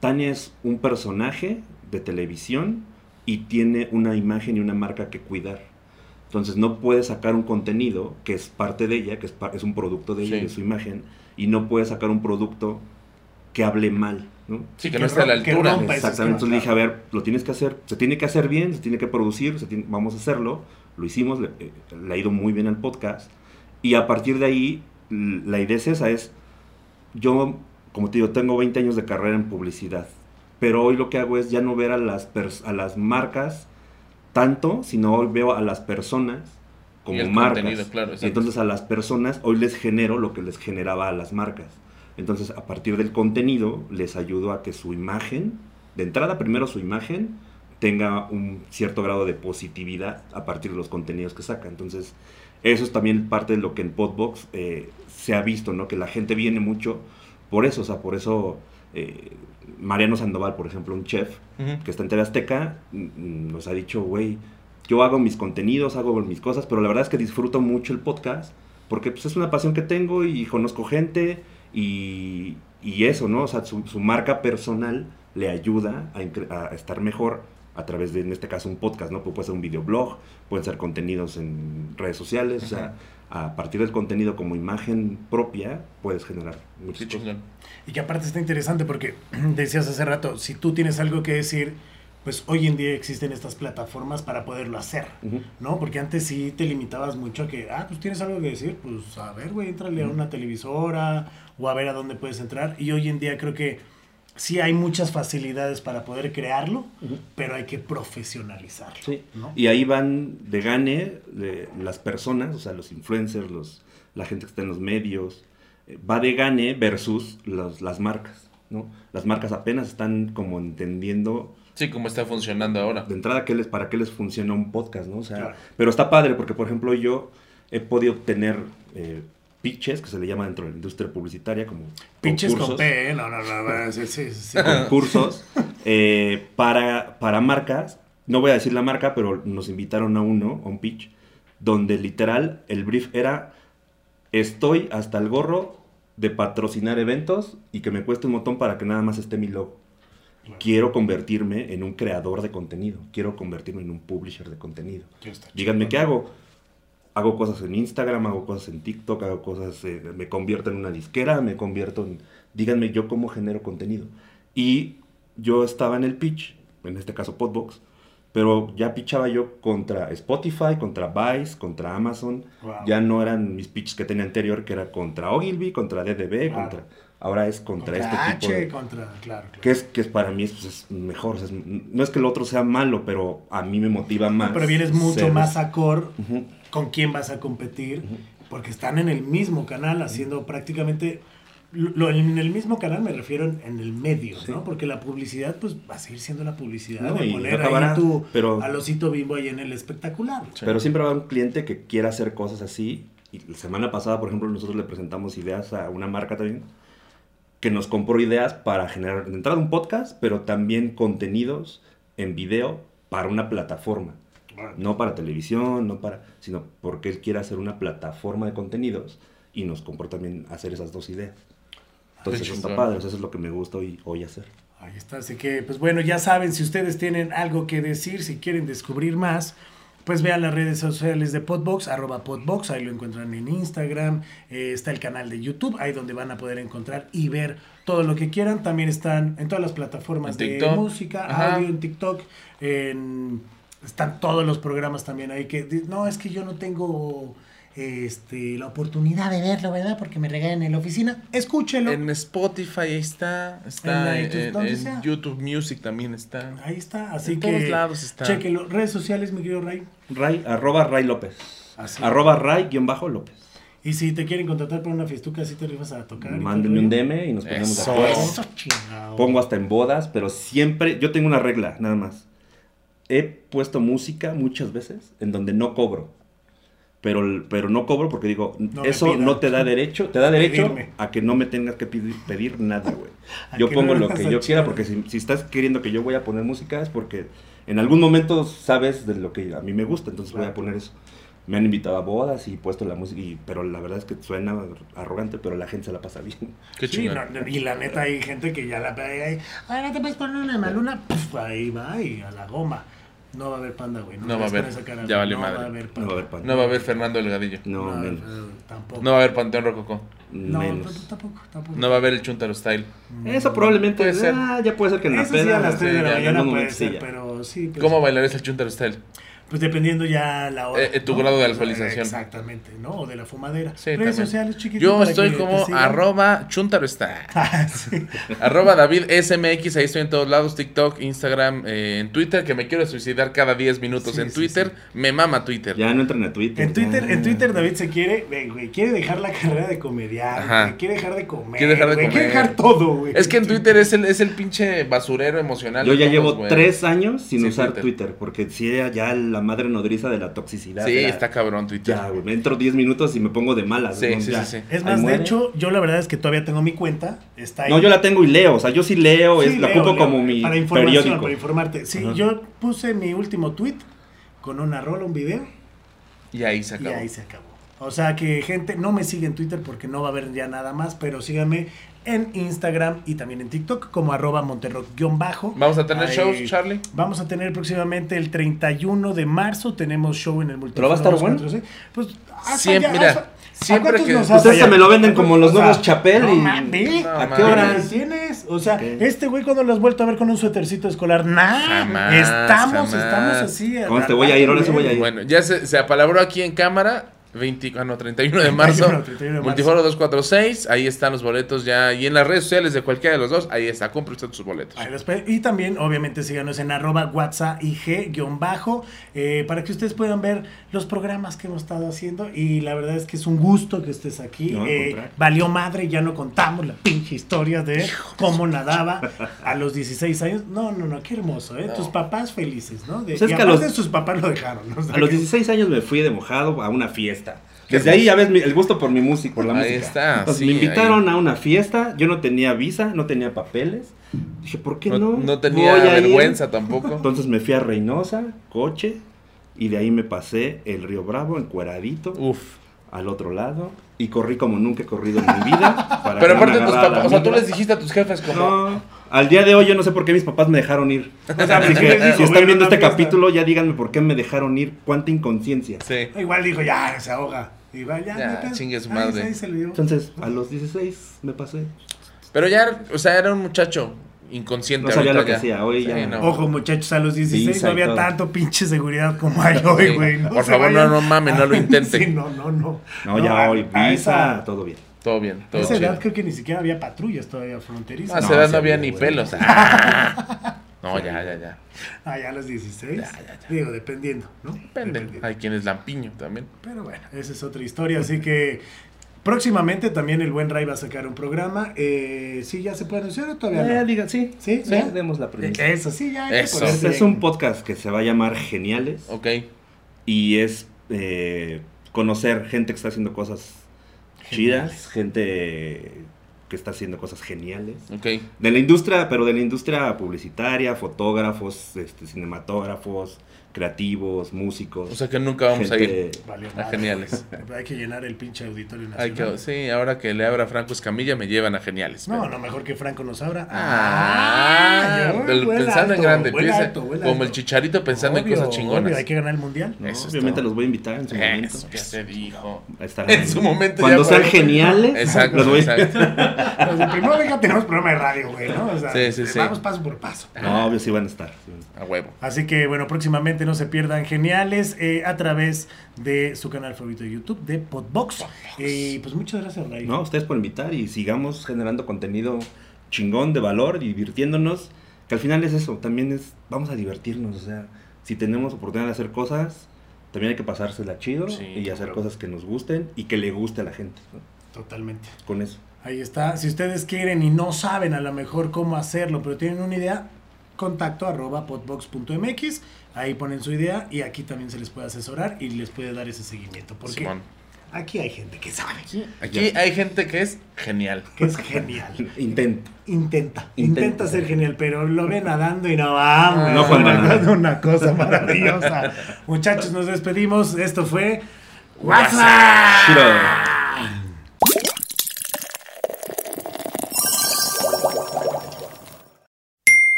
Tania es un personaje de televisión y tiene una imagen y una marca que cuidar. Entonces no puede sacar un contenido que es parte de ella, que es, un producto de ella, Sí. de su imagen, y no puede sacar un producto que hable mal, ¿no? sí, que, que no esté a la altura. Exactamente. Entonces le dije, a ver, lo tienes que hacer, se tiene que hacer bien, se tiene que producir, se tiene- vamos a hacerlo. Lo hicimos, le, eh, le ha ido muy bien al podcast. Y a partir de ahí, la idea es esa, es yo, como te digo, tengo 20 años de carrera en publicidad, pero hoy lo que hago es ya no ver a las, a las marcas tanto, sino hoy veo a las personas como marcas. claro, entonces a las personas hoy les genero lo que les generaba a las marcas. Entonces, a partir del contenido, les ayudo a que su imagen, de entrada primero su imagen, tenga un cierto grado de positividad a partir de los contenidos que saca. Entonces, eso es también parte de lo que en Podbox eh, se ha visto, ¿no? Que la gente viene mucho por eso, o sea, por eso eh, Mariano Sandoval, por ejemplo, un chef que está en TV Azteca, mm, nos ha dicho, güey, yo hago mis contenidos, hago mis cosas, pero la verdad es que disfruto mucho el podcast, porque pues, es una pasión que tengo y conozco gente y, y eso, ¿no? O sea, su, su marca personal le ayuda a estar mejor a través de, en este caso, un podcast, ¿no? Puede ser un videoblog, pueden ser contenidos en redes sociales, o sea, a partir del contenido como imagen propia, puedes generar muchas cosas. chingón. Y que aparte está interesante porque <clears throat> decías hace rato, si tú tienes algo que decir, pues hoy en día existen estas plataformas para poderlo hacer. ¿no? Porque antes sí te limitabas mucho a que, ah, pues tienes algo que decir, pues a ver, güey, entrale a una televisora o a ver a dónde puedes entrar. Y hoy en día creo que sí hay muchas facilidades para poder crearlo, pero hay que profesionalizarlo, Sí. ¿no? Y ahí van de gane de las personas, o sea, los influencers, los, la gente que está en los medios, eh, va de gane versus los- las marcas, ¿no? Las marcas apenas están como entendiendo Sí, cómo está funcionando ahora. de entrada qué les, para qué les funciona un podcast, ¿no? O sea, Claro. pero está padre porque, por ejemplo, yo he podido obtener eh, pitches, que se le llama dentro de la industria publicitaria, como Pinches con concursos P, ¿eh? No, no, no, sí, sí, sí. <laughs> concursos eh, para, para marcas. No voy a decir la marca, pero nos invitaron a uno, a un pitch, donde literal el brief era, estoy hasta el gorro de patrocinar eventos y que me cueste un montón para que nada más esté mi logo. Claro. Quiero convertirme en un creador de contenido, quiero convertirme en un publisher de contenido. Díganme qué hago. Hago cosas en Instagram, hago cosas en TikTok, hago cosas, eh, me convierto en una disquera, me convierto en... Díganme yo cómo genero contenido. Y yo estaba en el pitch, en este caso Podbox, pero ya pitchaba yo contra Spotify, contra Vice, contra Amazon. Wow. Ya no eran mis pitches que tenía anterior, que era contra Ogilvy, contra DDB, Claro. contra... Ahora es contra, Contra este H, tipo de... contra, claro, claro. Que es, que es para mí pues, es mejor. o sea, es- no es que el otro sea malo, pero a mí me motiva más. pero vienes mucho ser- más acorde Ujú. Con quién vas a competir, porque están en el mismo canal haciendo prácticamente... Lo, en el mismo canal me refiero en, en el medio, Sí. ¿no? Porque la publicidad, pues, va a seguir siendo la publicidad. No, de poner acabará, ahí tu pero- al osito bimbo ahí en el espectacular. Sí. Pero siempre va un cliente que quiera hacer cosas así. Y la semana pasada, por ejemplo, nosotros le presentamos ideas a una marca también que nos compró ideas para generar de entrada un podcast, pero también contenidos en video para una plataforma. No para televisión, no para, sino porque él quiere hacer una plataforma de contenidos y nos compró también hacer esas dos ideas. Entonces eso está padre, eso es lo que me gusta hoy, hoy hacer. Ahí está, así que, pues bueno, ya saben, si ustedes tienen algo que decir, si quieren descubrir más, pues vean las redes sociales de Podbox, arroba Podbox, ahí lo encuentran en Instagram, eh, está el canal de YouTube, ahí donde van a poder encontrar y ver todo lo que quieran. También están en todas las plataformas de música, Ajá. audio, en TikTok, en- están todos los programas también ahí que, no, es que yo no tengo este, la oportunidad de verlo, ¿verdad? Porque me regalan en la oficina. Escúchelo. En Spotify ahí está, está En iTunes. YouTube Music también está. Ahí está, así En que todos lados está. chequenlo. Redes sociales, mi querido Ray. Ray, arroba Ray López. Así. Arroba Ray guion bajo López. Y si te quieren contratar para una fiestuca, así te rifas a tocar. Mándenme un. DM y nos ponemos de acuerdo. Eso, chingado. Pongo hasta en bodas, pero siempre, yo tengo una regla, nada más. He puesto música muchas veces en donde no cobro. Pero, pero no cobro porque digo, No eso no te da derecho, te da derecho Pedirme. a que no me tengas que pedir, pedir nada, güey. <laughs> Yo pongo no lo que yo quiera porque si, si estás queriendo que yo voy a poner música es porque en algún momento sabes de lo que a mí me gusta, entonces voy Claro. a poner eso. Me han invitado a bodas y he puesto la música, y- pero la verdad es que suena arrogante, pero la gente se la pasa bien. Qué Sí, no, y la neta hay gente que ya la pega ahí. Ay, no te puedes poner una maluna. Puf, ahí va y a la goma. No va a haber panda, güey. No me va a haber. cara, Ya valió no madre. Va a haber No panda. va a haber pan. No va a haber Fernando Delgadillo. No, No, menos. tampoco. No va a haber Panteón Rococó. No, tampoco, tampoco. No va a haber el Chuntaro Style. Eso probablemente Puede ser. ah, ya puede ser que en la Eso sí, a peda, las 3 de la mañana puede ser, pero sí. pues, ¿Cómo bailarías el Chuntaro Style? Pues dependiendo ya la hora. Eh, eh, tu grado de alcoholización. Exactamente, ¿no? O de la fumadera. Sí, Redes también. sociales, chiquitos. Yo estoy como arroba chuntaro está. <laughs> Ah, sí. <laughs> arroba David SMX, ahí estoy en todos lados, TikTok, Instagram, eh, en Twitter, que me quiero suicidar cada 10 minutos Sí, en sí, Twitter. Me mama Twitter. Ya no entran a Twitter. En Twitter, ya. en Twitter David se quiere, güey, güey, quiere dejar la carrera de comediante, quiere dejar de comer, Quiere dejar de güey, quiere comer. dejar todo, güey. Es que en Twitter es el, es el pinche basurero emocional. Yo ya todos, llevo güey. tres años sin usar Twitter. Twitter. porque si era ya la madre nodriza de la toxicidad. Sí, está cabrón Twitter. Ya, güey, me entro 10 minutos y me pongo de malas. Sí, ¿no? sí, Ya. sí, sí. Es más, de hecho, yo la verdad es que todavía tengo mi cuenta, está ahí. No, yo la tengo y leo, o sea, yo sí leo, Sí, es, la leo, ocupo leo, como mi para información, periódico. para informarte. Sí, Ajá. yo puse mi último tweet con una rola, un video, Y ahí se y acabó. ahí se acabó. O sea que gente, no me sigue en Twitter porque no va a haber ya nada más, pero síganme en Instagram y también en TikTok como arroba monterrock-bajo. ¿Vamos a tener Ahí- shows, Charlie? Vamos a tener próximamente el 31 de marzo, tenemos show en el Multiforo. ¿Pero va a estar 246. Pues, hasta Siempre, ya, mira, hasta- ¿a siempre cuántos que- nos Ustedes se me lo venden como los O sea, nuevos Chapel no y-. No, ¿A qué hora? ¿Qué tienes? O sea, este güey cuando lo has vuelto a ver con un suétercito escolar, nah, Jamás, estamos, jamás. estamos así. Conste, voy a ir, ahora sí voy a ir. Bueno, ya se, se apalabró aquí en cámara. 20, ah, no, 31 de marzo. 31, 31 de marzo. Multiforo 246. Ahí están los boletos ya. Y en las redes sociales de cualquiera de los dos. Ahí está. Compre usted sus boletos. Ahí los pe- y también, obviamente, síganos en arroba WhatsApp IG-bajo eh, para que ustedes puedan ver los programas que hemos estado haciendo. Y la verdad es que es un gusto que estés aquí. No, Eh, valió madre, ya no contamos la pinche historia de cómo nadaba a los 16 años. No, no, no, qué hermoso, ¿eh? No. Tus papás felices, ¿no? De, Pues es y que a los- sus papás lo dejaron. ¿no? O sea, A los que- 16 años me fui de mojado a una fiesta. Desde ahí ya ves mi- el gusto por mi música, por la Ahí música. está, Entonces sí, me invitaron ahí. a una fiesta, yo no tenía visa, no tenía papeles. Dije, ¿por qué No, no? no tenía Voy a ir. vergüenza <laughs> tampoco. Entonces me fui a Reynosa, coche, y de ahí me pasé el Río Bravo encueradito Uf. al otro lado y corrí como nunca he corrido en mi vida. <laughs> para Pero aparte tus agarrara la papás. O sea, tú les dijiste a tus jefes como. No, al día de hoy yo no sé por qué mis papás me dejaron ir. <laughs> O sea, si "Voy a están viendo este fiesta". capítulo, ya díganme por qué me dejaron ir. Cuánta inconsciencia. Sí. Igual dijo, ya, se ahoga. Y va, ya, chingue su madre. ahí se. Entonces, a los 16 me pasé. Pero ya, o sea, era un muchacho inconsciente. No sabía lo que ya. hacía, hoy Sí, ya- no. Ojo, muchachos, a los 16 Visa no había todo. tanto pinche seguridad como hay hoy, Sí. güey. No Por favor, vayan- no, no mamen, no lo <laughs> intenten. Sí, no, no, no. No, ya a- hoy, a visa, esa- todo bien. Todo bien, A todo esa chido. edad creo que ni siquiera había patrullas todavía fronterizas. A esa No, edad sí no había ni pelos. <laughs> No, ya, ya, ya. Ah, ya a los 16. Ya, ya, ya. Digo, dependiendo, ¿no? Depende. Dependiendo. Hay quienes lampiño también. Pero bueno, esa es otra historia. Así que próximamente también el buen Ray va a sacar un programa. Eh, ¿Sí ya se puede anunciar o todavía no? Eh, diga, sí, Sí, sí, ¿ya? demos la premisa. Eh, Eso sí, ya. hay que Eso. Este es un podcast que se va a llamar Geniales Ok. y es eh, conocer gente que está haciendo cosas Geniales. chidas, gente que está haciendo cosas geniales. De la industria, pero de la industria publicitaria, fotógrafos, este, cinematógrafos, creativos, músicos. O sea que nunca vamos a ir. Valió Ah, geniales. <laughs> Hay que llenar el pinche auditorio Hay nacional. que, sí, ahora que le abra Franco Escamilla me llevan a geniales. No, pero- no, mejor que Franco nos abra. Ah, yo, vuela pensando en grande, piensa- alto, como alto. el chicharito pensando Obvio, en cosas chingonas. obvio, hay que ganar el mundial. No, Eso es obviamente los voy a invitar en su momento. Eso ya se dijo. Estarán En su momento Cuando ya sean geniales, Exacto, los voy exacto. Sea, primero deja, tenemos programa de radio, güey, ¿no? O sea, Sí, sí, sí. vamos paso por paso. No, obvio sí van a estar. sí van a estar. A huevo. Así que bueno, próximamente no se pierdan geniales eh, a través de su canal favorito de YouTube, de Podbox. Y pues muchas gracias, Ray. No, ustedes por invitar y sigamos generando contenido chingón de valor, divirtiéndonos. Que al final es eso, también es, vamos a divertirnos. O sea, si tenemos oportunidad de hacer cosas, también hay que pasársela chido Sí, y hacer claro. cosas que nos gusten y que le guste a la gente. ¿no? Totalmente. Con eso. Ahí está. Si ustedes quieren y no saben a lo mejor cómo hacerlo, pero tienen una idea, contacto arroba podbox.mx. Ahí ponen su idea y aquí también se les puede asesorar y les puede dar ese seguimiento. Porque Simón. aquí hay gente que sabe, Aquí hay gente que es genial. que es genial. <laughs> Intenta, intenta, Intenta. ser genial, pero lo ve nadando y no vamos. No, una, nada. una cosa maravillosa. Muchachos, nos despedimos. Esto fue WhatsApp.